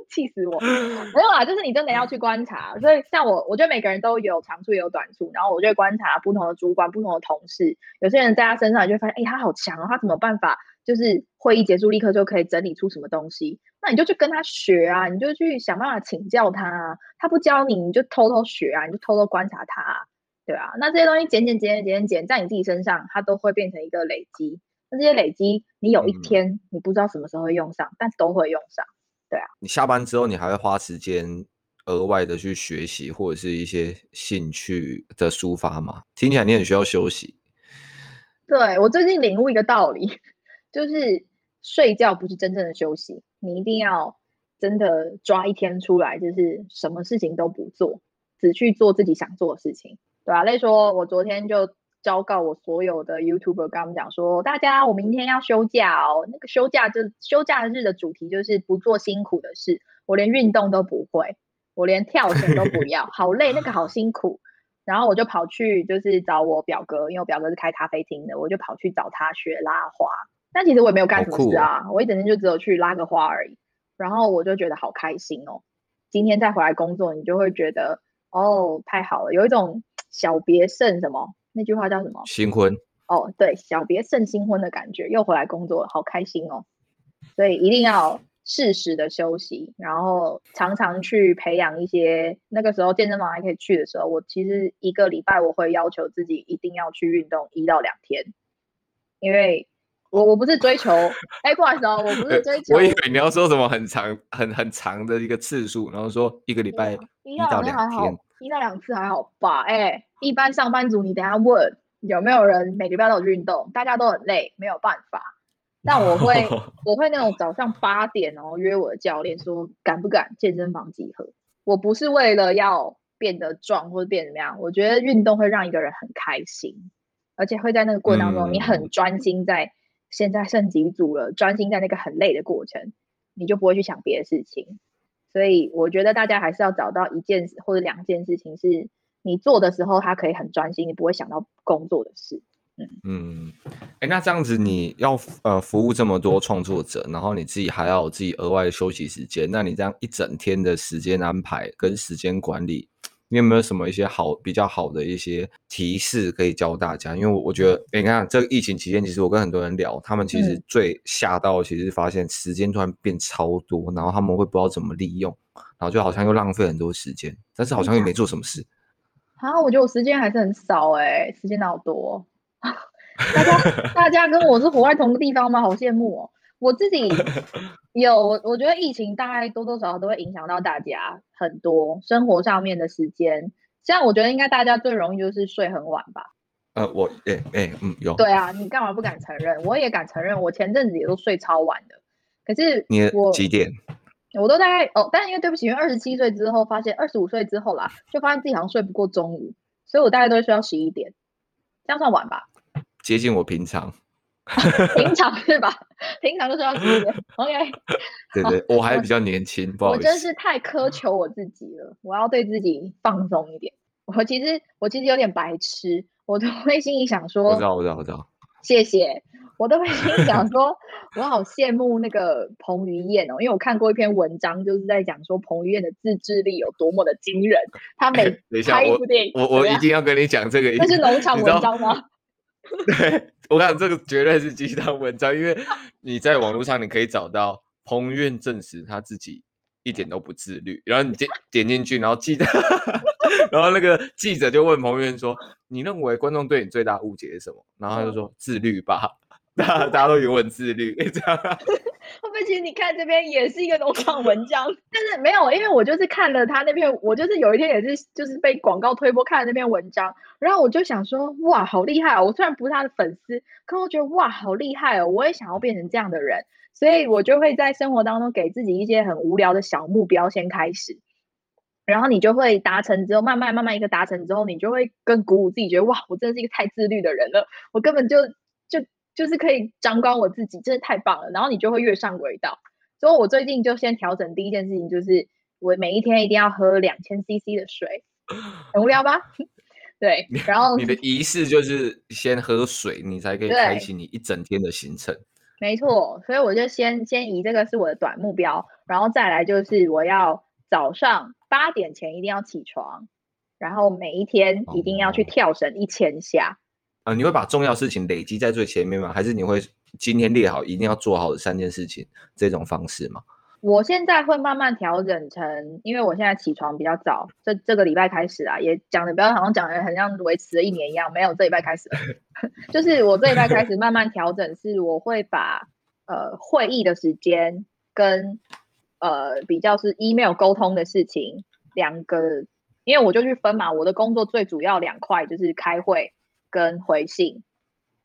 气死我！没有啦，就是你真的要去观察。所以像我，我觉得每个人都有长处也有短处，然后我就会观察不同的主管、不同的同事。有些人在他身上，你就会发现，哎、欸，他好强哦，他怎么办法？就是会议结束立刻就可以整理出什么东西？那你就去跟他学啊，你就去想办法请教他啊。他不教你，你就偷偷学啊，你就偷偷观察他啊。对啊，那这些东西减减减减减减，在你自己身上，它都会变成一个累积。那这些累积，你有一天你不知道什么时候会用上，嗯、但都会用上。对啊，你下班之后，你还会花时间额外的去学习或者是一些兴趣的抒发吗？听起来你很需要休息。对，我最近领悟一个道理，就是睡觉不是真正的休息，你一定要真的抓一天出来，就是什么事情都不做，只去做自己想做的事情。对啊，例如说，我昨天就昭告我所有的 YouTuber，跟他们讲说，大家我明天要休假哦。那个休假就休假日的主题就是不做辛苦的事。我连运动都不会，我连跳绳都不要，好累，那个好辛苦。然后我就跑去就是找我表哥，因为我表哥是开咖啡厅的，我就跑去找他学拉花。但其实我也没有干什么事啊，我一整天就只有去拉个花而已。然后我就觉得好开心哦。今天再回来工作，你就会觉得哦，太好了，有一种。小别胜什么？那句话叫什么？新婚哦，对，小别胜新婚的感觉，又回来工作了，好开心哦。所以一定要适时的休息，然后常常去培养一些。那个时候健身房还可以去的时候，我其实一个礼拜我会要求自己一定要去运动一到两天，因为我我不是追求，哎，不好意思哦，我不是追求。我以为你要说什么很长很很长的一个次数，然后说一个礼拜一到两天。一到两次还好吧？哎、欸，一般上班族，你等下问有没有人每个礼拜都有运动，大家都很累，没有办法。但我会，我会那种早上八点哦约我的教练说，敢不敢健身房集合？我不是为了要变得壮或者变怎么样，我觉得运动会让一个人很开心，而且会在那个过程当中，你很专心在现在剩几组了，专心在那个很累的过程，你就不会去想别的事情。所以我觉得大家还是要找到一件事或者两件事情，是你做的时候，他可以很专心，你不会想到工作的事。嗯嗯，哎、那这样子你要呃服务这么多创作者，然后你自己还要自己额外的休息时间，那你这样一整天的时间安排跟时间管理，你有没有什么一些好比较好的一些提示可以教大家？因为我觉得，欸、你看这个疫情期间，其实我跟很多人聊，他们其实最吓到，其实发现时间突然变超多，然后他们会不知道怎么利用，然后就好像又浪费很多时间，但是好像又没做什么事。啊，我觉得我时间还是很少哎、欸，时间哪有多？大家大家跟我是活在同个地方吗？好羡慕哦。我自己 有，我我觉得疫情大概多多少少都会影响到大家很多生活上面的时间。像我觉得应该大家最容易就是睡很晚吧。呃，我诶诶、欸欸、嗯有。对啊，你干嘛不敢承认？我也敢承认，我前阵子也都睡超晚的。可是你几点？我都大概哦，但是因为对不起，因为二十七岁之后发现，二十五岁之后啦，就发现自己好像睡不过中午，所以我大概都会睡到十一点，这样算晚吧？接近我平常。平常是吧？平常就是要十点，OK。对对，我还比较年轻，不好意思。我真是太苛求我自己了，我要对自己放松一点。我其实我其实有点白痴，我都会心里想说，我知道我知道我知道。谢谢，我都会心里想说，我好羡慕那个彭于晏哦，因为我看过一篇文章，就是在讲说彭于晏的自制力有多么的惊人。他每拍一部电影，我我，我一定要跟你讲这个，那是农场文章吗？对，我讲这个绝对是鸡汤文章，因为你在网络上你可以找到彭于晏证实他自己一点都不自律，然后你点点进去，然后记得，然后那个记者就问彭于晏说：“你认为观众对你最大误解是什么？”然后他就说：“自律吧。” 大家大家都以为我很自律，这样。后面其实你看这边也是一个农场文章，但是没有，因为我就是看了他那篇，我就是有一天也是就是被广告推播看了那篇文章，然后我就想说，哇，好厉害哦！我虽然不是他的粉丝，可我觉得哇，好厉害哦！我也想要变成这样的人，所以我就会在生活当中给自己一些很无聊的小目标先开始，然后你就会达成之后，慢慢慢慢一个达成之后，你就会更鼓舞自己，觉得哇，我真的是一个太自律的人了，我根本就就。就是可以掌管我自己，真的太棒了。然后你就会越上轨道。所以我最近就先调整第一件事情，就是我每一天一定要喝两千 CC 的水，很无聊吧？对。然后你的仪式就是先喝水，你才可以开启你一整天的行程。没错，所以我就先先以这个是我的短目标，然后再来就是我要早上八点前一定要起床，然后每一天一定要去跳绳一千下。啊、呃，你会把重要事情累积在最前面吗？还是你会今天列好一定要做好的三件事情这种方式吗？我现在会慢慢调整成，因为我现在起床比较早，这这个礼拜开始啊，也讲的不要好像讲的很像维持了一年一样，没有，这礼拜开始，就是我这礼拜开始慢慢调整，是我会把呃会议的时间跟呃比较是 email 沟通的事情两个，因为我就去分嘛，我的工作最主要两块就是开会。跟回信，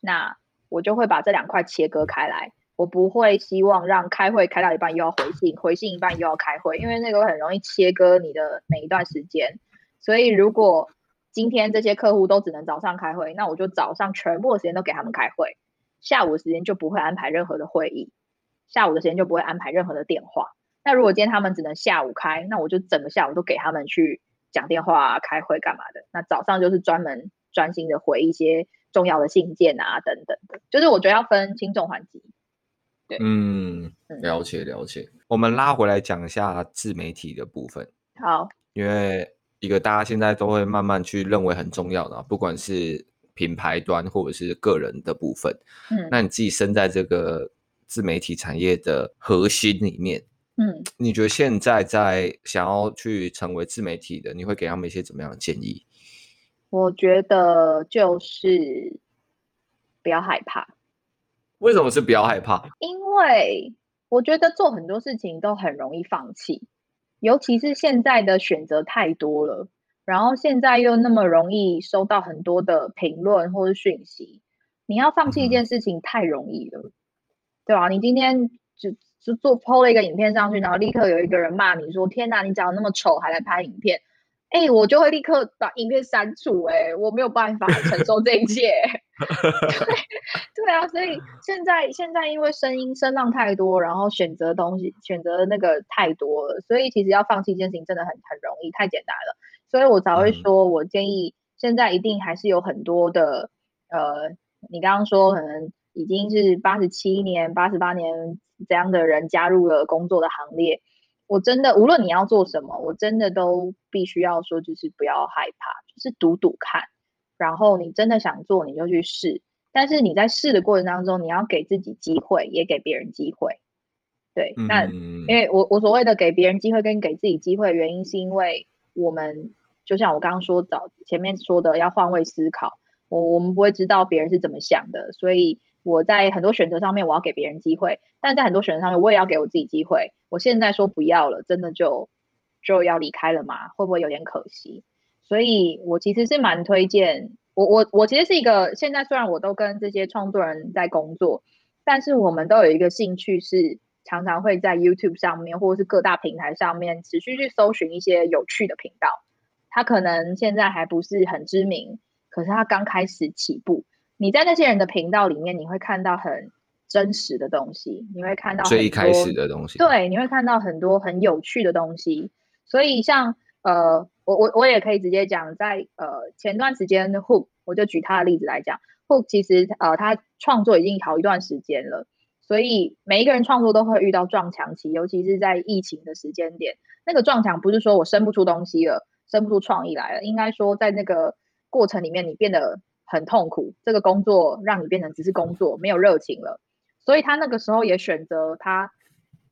那我就会把这两块切割开来。我不会希望让开会开到一半又要回信，回信一半又要开会，因为那个很容易切割你的每一段时间。所以如果今天这些客户都只能早上开会，那我就早上全部的时间都给他们开会，下午的时间就不会安排任何的会议，下午的时间就不会安排任何的电话。那如果今天他们只能下午开，那我就整个下午都给他们去讲电话、开会干嘛的。那早上就是专门。专心的回一些重要的信件啊，等等的，就是我觉得要分轻重缓急。对，嗯，了解了解。我们拉回来讲一下自媒体的部分。好，因为一个大家现在都会慢慢去认为很重要的，不管是品牌端或者是个人的部分。嗯，那你自己身在这个自媒体产业的核心里面，嗯，你觉得现在在想要去成为自媒体的，你会给他们一些怎么样的建议？我觉得就是不要害怕。为什么是不要害怕？因为我觉得做很多事情都很容易放弃，尤其是现在的选择太多了，然后现在又那么容易收到很多的评论或者讯息，你要放弃一件事情太容易了，嗯、对吧？你今天就就做 PO 了一个影片上去，然后立刻有一个人骂你说：“天哪，你长得那么丑，还来拍影片。”哎、欸，我就会立刻把影片删除。哎，我没有办法承受这一切。对，对啊，所以现在现在因为声音声浪太多，然后选择东西选择那个太多了，所以其实要放弃一件事情真的很很容易，太简单了。所以我才会说，我建议现在一定还是有很多的呃，你刚刚说可能已经是八十七年、八十八年这样的人加入了工作的行列。我真的无论你要做什么，我真的都必须要说，就是不要害怕，就是赌赌看，然后你真的想做，你就去试。但是你在试的过程当中，你要给自己机会，也给别人机会。对，那、嗯、因为我我所谓的给别人机会跟给自己机会的原因，是因为我们就像我刚刚说早前面说的，要换位思考。我我们不会知道别人是怎么想的，所以我在很多选择上面，我要给别人机会，但在很多选择上面，我也要给我自己机会。我现在说不要了，真的就就要离开了吗？会不会有点可惜？所以我其实是蛮推荐。我我我其实是一个，现在虽然我都跟这些创作人在工作，但是我们都有一个兴趣是常常会在 YouTube 上面或者是各大平台上面持续去搜寻一些有趣的频道。他可能现在还不是很知名，可是他刚开始起步。你在那些人的频道里面，你会看到很真实的东西，你会看到最开始的东西。对，你会看到很多很有趣的东西。所以像呃。我我我也可以直接讲，在呃前段时间，Hook 我就举他的例子来讲，Hook 其实呃他创作已经好一段时间了，所以每一个人创作都会遇到撞墙期，尤其是在疫情的时间点，那个撞墙不是说我生不出东西了，生不出创意来了，应该说在那个过程里面你变得很痛苦，这个工作让你变成只是工作，没有热情了，所以他那个时候也选择他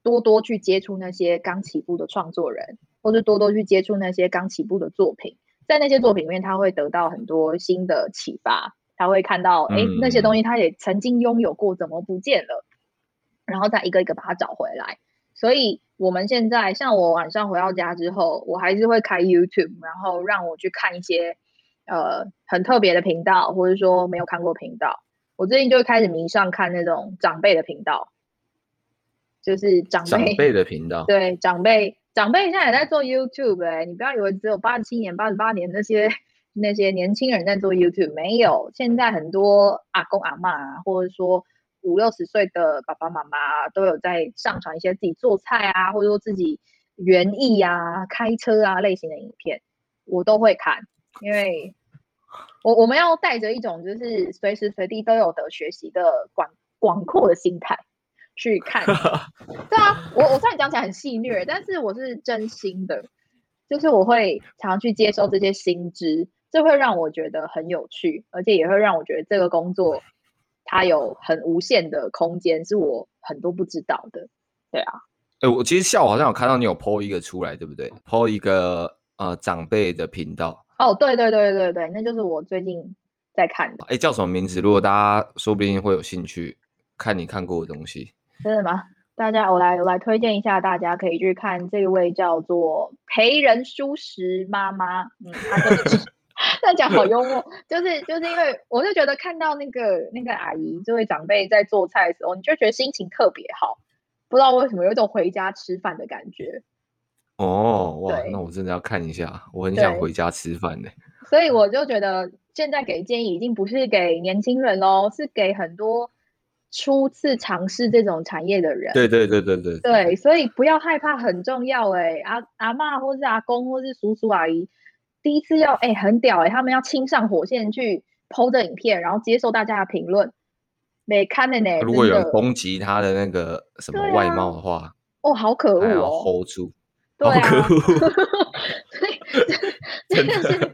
多多去接触那些刚起步的创作人。或是多多去接触那些刚起步的作品，在那些作品里面，他会得到很多新的启发。他会看到，哎、欸，那些东西他也曾经拥有过，怎么不见了？然后再一个一个把它找回来。所以，我们现在像我晚上回到家之后，我还是会开 YouTube，然后让我去看一些呃很特别的频道，或者说没有看过频道。我最近就开始迷上看那种长辈的频道，就是长辈长辈的频道，对长辈。长辈现在也在做 YouTube 哎、欸，你不要以为只有八十七年、八十八年那些那些年轻人在做 YouTube，没有，现在很多阿公阿妈啊，或者说五六十岁的爸爸妈妈都有在上传一些自己做菜啊，或者说自己园艺啊、开车啊类型的影片，我都会看，因为我我们要带着一种就是随时随地都有的学习的广广阔的心态。去看，对啊，我我虽然讲起来很戏谑，但是我是真心的，就是我会常常去接收这些新知，这会让我觉得很有趣，而且也会让我觉得这个工作它有很无限的空间，是我很多不知道的，对啊。哎、欸，我其实下午好像有看到你有 po 一个出来，对不对？po 一个呃长辈的频道。哦，对对对对对，那就是我最近在看的。哎、欸，叫什么名字？如果大家说不定会有兴趣看你看过的东西。真的吗？大家，我来我来推荐一下，大家可以去看这位叫做陪人蔬食妈妈。嗯，他就是 这样讲好幽默，就是就是因为我就觉得看到那个那个阿姨这位长辈在做菜的时候，你就觉得心情特别好，不知道为什么有一种回家吃饭的感觉。哦，哇，那我真的要看一下，我很想回家吃饭呢。所以我就觉得现在给建议已经不是给年轻人喽，是给很多。初次尝试这种产业的人，对对对对对对，所以不要害怕，很重要哎。阿阿嬷或是阿公或是叔叔阿姨，第一次要哎很屌哎，他们要亲上火线去 PO 的影片，然后接受大家的评论。没看的呢，如果有人攻击他的那个什么外貌的话，啊、哦，好可恶哦，hold 住，对啊、真的是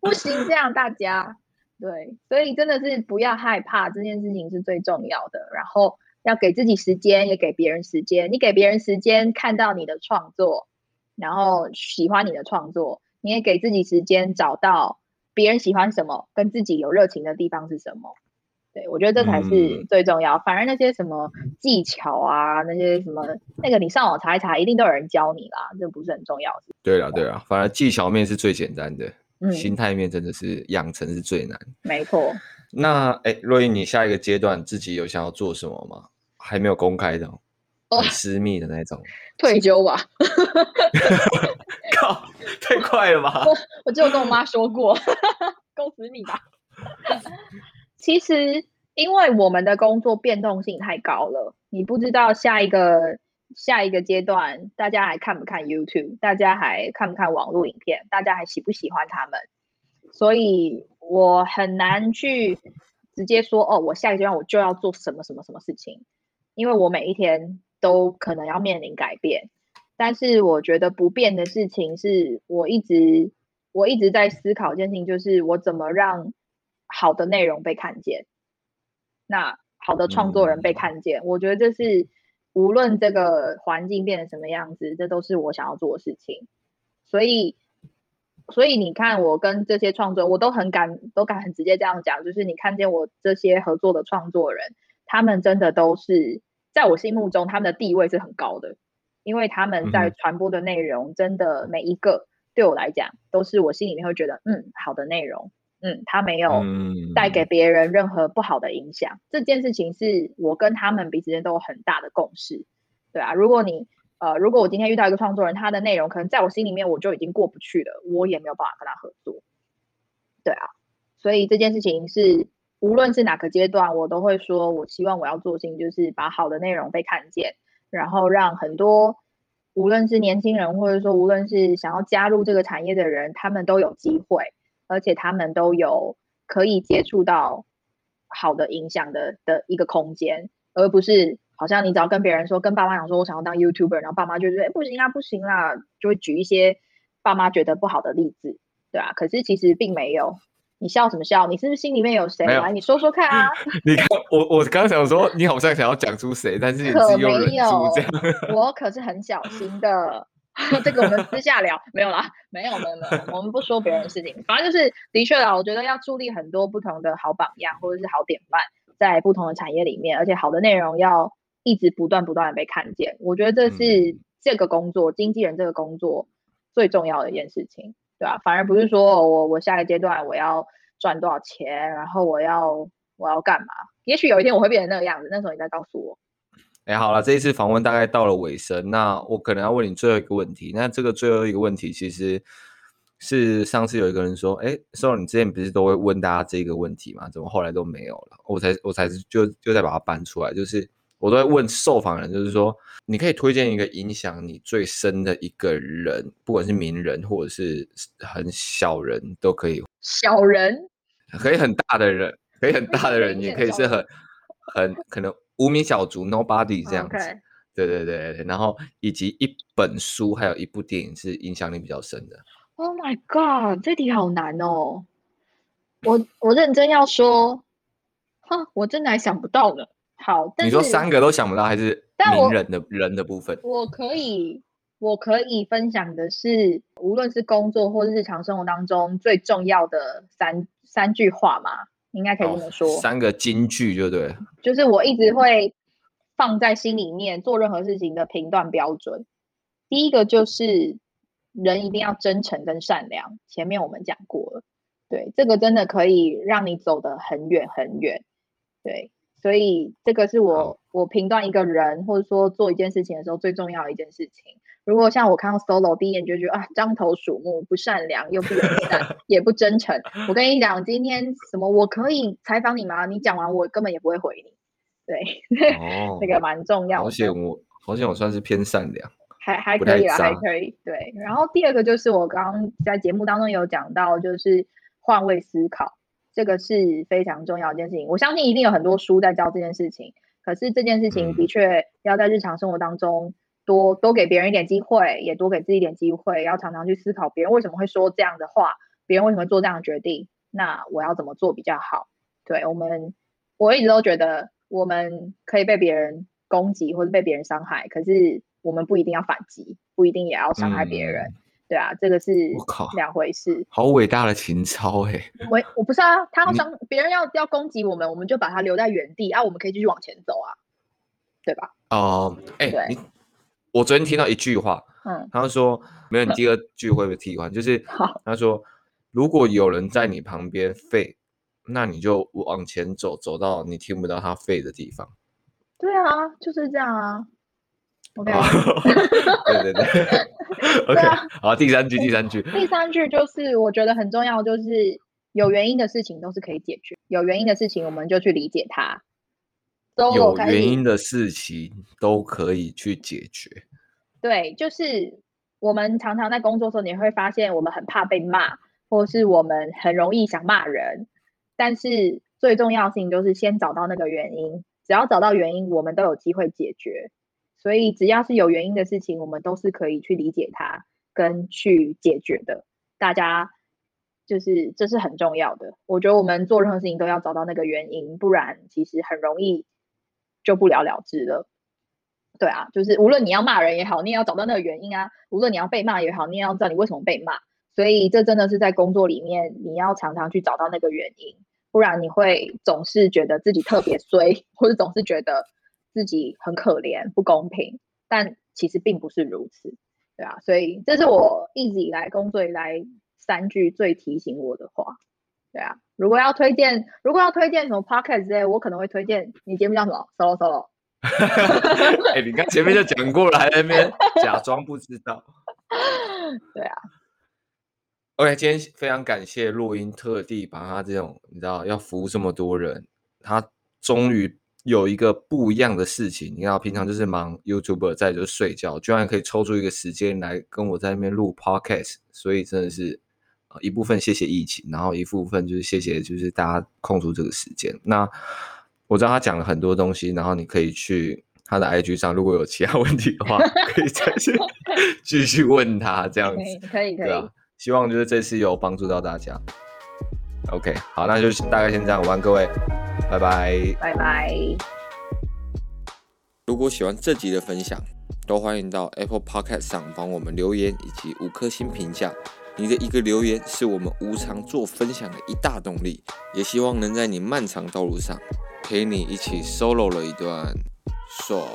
不行这样，大家。对，所以真的是不要害怕，这件事情是最重要的。然后要给自己时间，也给别人时间。你给别人时间，看到你的创作，然后喜欢你的创作，你也给自己时间，找到别人喜欢什么，跟自己有热情的地方是什么。对，我觉得这才是最重要。嗯、反而那些什么技巧啊，那些什么那个，你上网查一查，一定都有人教你啦，这不是很重要的。对了，对了，反而技巧面是最简单的。嗯，心态面真的是养成是最难。没错。那哎，若英，你下一个阶段自己有想要做什么吗？还没有公开的，很私密的那种。退休吧。靠，太快了吧！我我就跟我妈说过，公司你吧。其实，因为我们的工作变动性太高了，你不知道下一个。下一个阶段，大家还看不看 YouTube？大家还看不看网络影片？大家还喜不喜欢他们？所以我很难去直接说哦，我下一个阶段我就要做什么什么什么事情，因为我每一天都可能要面临改变。但是我觉得不变的事情是我一直我一直在思考一件事情，就是我怎么让好的内容被看见，那好的创作人被看见，嗯、我觉得这是无论这个环境变成什么样子，这都是我想要做的事情。所以，所以你看，我跟这些创作，我都很敢，都敢很直接这样讲，就是你看见我这些合作的创作人，他们真的都是在我心目中，他们的地位是很高的。因为他们在传播的内容，真的每一个对我来讲，都是我心里面会觉得，嗯，好的内容，嗯，他没有带给别人任何不好的影响。嗯、这件事情是我跟他们彼此间都有很大的共识，对啊。如果你呃，如果我今天遇到一个创作人，他的内容可能在我心里面我就已经过不去了，我也没有办法跟他合作，对啊。所以这件事情是无论是哪个阶段，我都会说，我希望我要做的就是把好的内容被看见。然后让很多，无论是年轻人，或者说无论是想要加入这个产业的人，他们都有机会，而且他们都有可以接触到好的影响的的一个空间，而不是好像你只要跟别人说，跟爸妈讲说我想要当 YouTuber，然后爸妈就觉得不行啊，不行啦，就会举一些爸妈觉得不好的例子，对啊，可是其实并没有。你笑什么笑？你是不是心里面有谁？来，你说说看啊！你看，我我刚想说，你好像想要讲出谁，但是你自己又忍住这样。我可是很小心的，这个我们私下聊，没有啦，没有没有没有，我们不说别人的事情。反正就是，的确啦，我觉得要树立很多不同的好榜样，或者是好典范，在不同的产业里面，而且好的内容要一直不断不断的被看见。我觉得这是这个工作，经纪人这个工作最重要的一件事情。对啊，反而不是说我我下一个阶段我要赚多少钱，然后我要我要干嘛？也许有一天我会变成那个样子，那时候你再告诉我。哎，好了，这一次访问大概到了尾声，那我可能要问你最后一个问题。那这个最后一个问题，其实是上次有一个人说，哎，Solo，你之前不是都会问大家这个问题吗？怎么后来都没有了？我才我才就就再把它搬出来，就是。我都会问受访人，就是说，你可以推荐一个影响你最深的一个人，不管是名人或者是很小人都可以。小人可以很大的人，可以很大的人，也可以是很很可能无名小卒 nobody 这样子。Okay. 对对对，然后以及一本书，还有一部电影是影响力比较深的。Oh my god，这题好难哦！我我认真要说，哼，我真的还想不到呢。好，你说三个都想不到，还是名人的人的部分？我可以，我可以分享的是，无论是工作或日常生活当中最重要的三三句话嘛，应该可以这么说。三个金句就对，就是我一直会放在心里面，做任何事情的评断标准。第一个就是人一定要真诚跟善良，前面我们讲过了，对，这个真的可以让你走得很远很远，对。所以这个是我我评断一个人或者说做一件事情的时候最重要的一件事情。如果像我看到 Solo 第一眼就觉得啊，獐头鼠目，不善良又不友善，也不真诚。我跟你讲，今天什么我可以采访你吗？你讲完我根本也不会回你。对，哦，这个蛮重要的。好险我，好险我算是偏善良，还还可以啦，还可以。对，然后第二个就是我刚刚在节目当中有讲到，就是换位思考。这个是非常重要的一件事情，我相信一定有很多书在教这件事情。可是这件事情的确要在日常生活当中多多给别人一点机会，也多给自己一点机会，要常常去思考别人为什么会说这样的话，别人为什么会做这样的决定，那我要怎么做比较好？对，我们，我一直都觉得我们可以被别人攻击或者被别人伤害，可是我们不一定要反击，不一定也要伤害别人。嗯对啊，这个是我靠两回事。好伟大的情操哎！我我不是啊，他要伤别人要要攻击我们，我们就把他留在原地啊，我们可以继续往前走啊，对吧？哦、呃，哎、欸，我昨天听到一句话，嗯，他说没有，你第二 句会不会替换？就是他说，如果有人在你旁边废，那你就往前走，走到你听不到他废的地方。对啊，就是这样啊。OK，对对对 OK，好，第三句，第三句，第三句就是我觉得很重要，就是有原因的事情都是可以解决，有原因的事情我们就去理解它。有原因的事情都可以去解决。对，就是我们常常在工作的时候，你会发现我们很怕被骂，或是我们很容易想骂人，但是最重要的事情就是先找到那个原因，只要找到原因，我们都有机会解决。所以只要是有原因的事情，我们都是可以去理解它跟去解决的。大家就是这是很重要的。我觉得我们做任何事情都要找到那个原因，不然其实很容易就不了了之了。对啊，就是无论你要骂人也好，你也要找到那个原因啊；无论你要被骂也好，你也要知道你为什么被骂。所以这真的是在工作里面，你要常常去找到那个原因，不然你会总是觉得自己特别衰，或者总是觉得自己很可怜、不公平。但其实并不是如此，对啊。所以这是我一直以来工作以来三句最提醒我的话，对啊。如果要推荐，如果要推荐什么 podcast 之类，我可能会推荐你节目叫什么？Solo Solo。哎、欸，你刚前面就讲过了，还在那边假装不知道。对啊。OK，今天非常感谢洛英特地把他这种你知道要服务这么多人，他终于有一个不一样的事情。你看，平常就是忙 YouTuber，再就是睡觉，居然可以抽出一个时间来跟我在那边录 Podcast，所以真的是一部分谢谢疫情，然后一部分就是谢谢就是大家空出这个时间。那。我知道他讲了很多东西，然后你可以去他的 IG 上，如果有其他问题的话，可以再去 继续问他这样子。可以可以。对啊，希望就是这次有帮助到大家。OK，好，那就大概先这样，晚安各位，拜拜。拜拜。如果喜欢这集的分享，都欢迎到 Apple Podcast 上帮我们留言以及五颗星评价。你的一个留言是我们无偿做分享的一大动力，也希望能在你漫长道路上。陪你一起 solo 了一段，爽。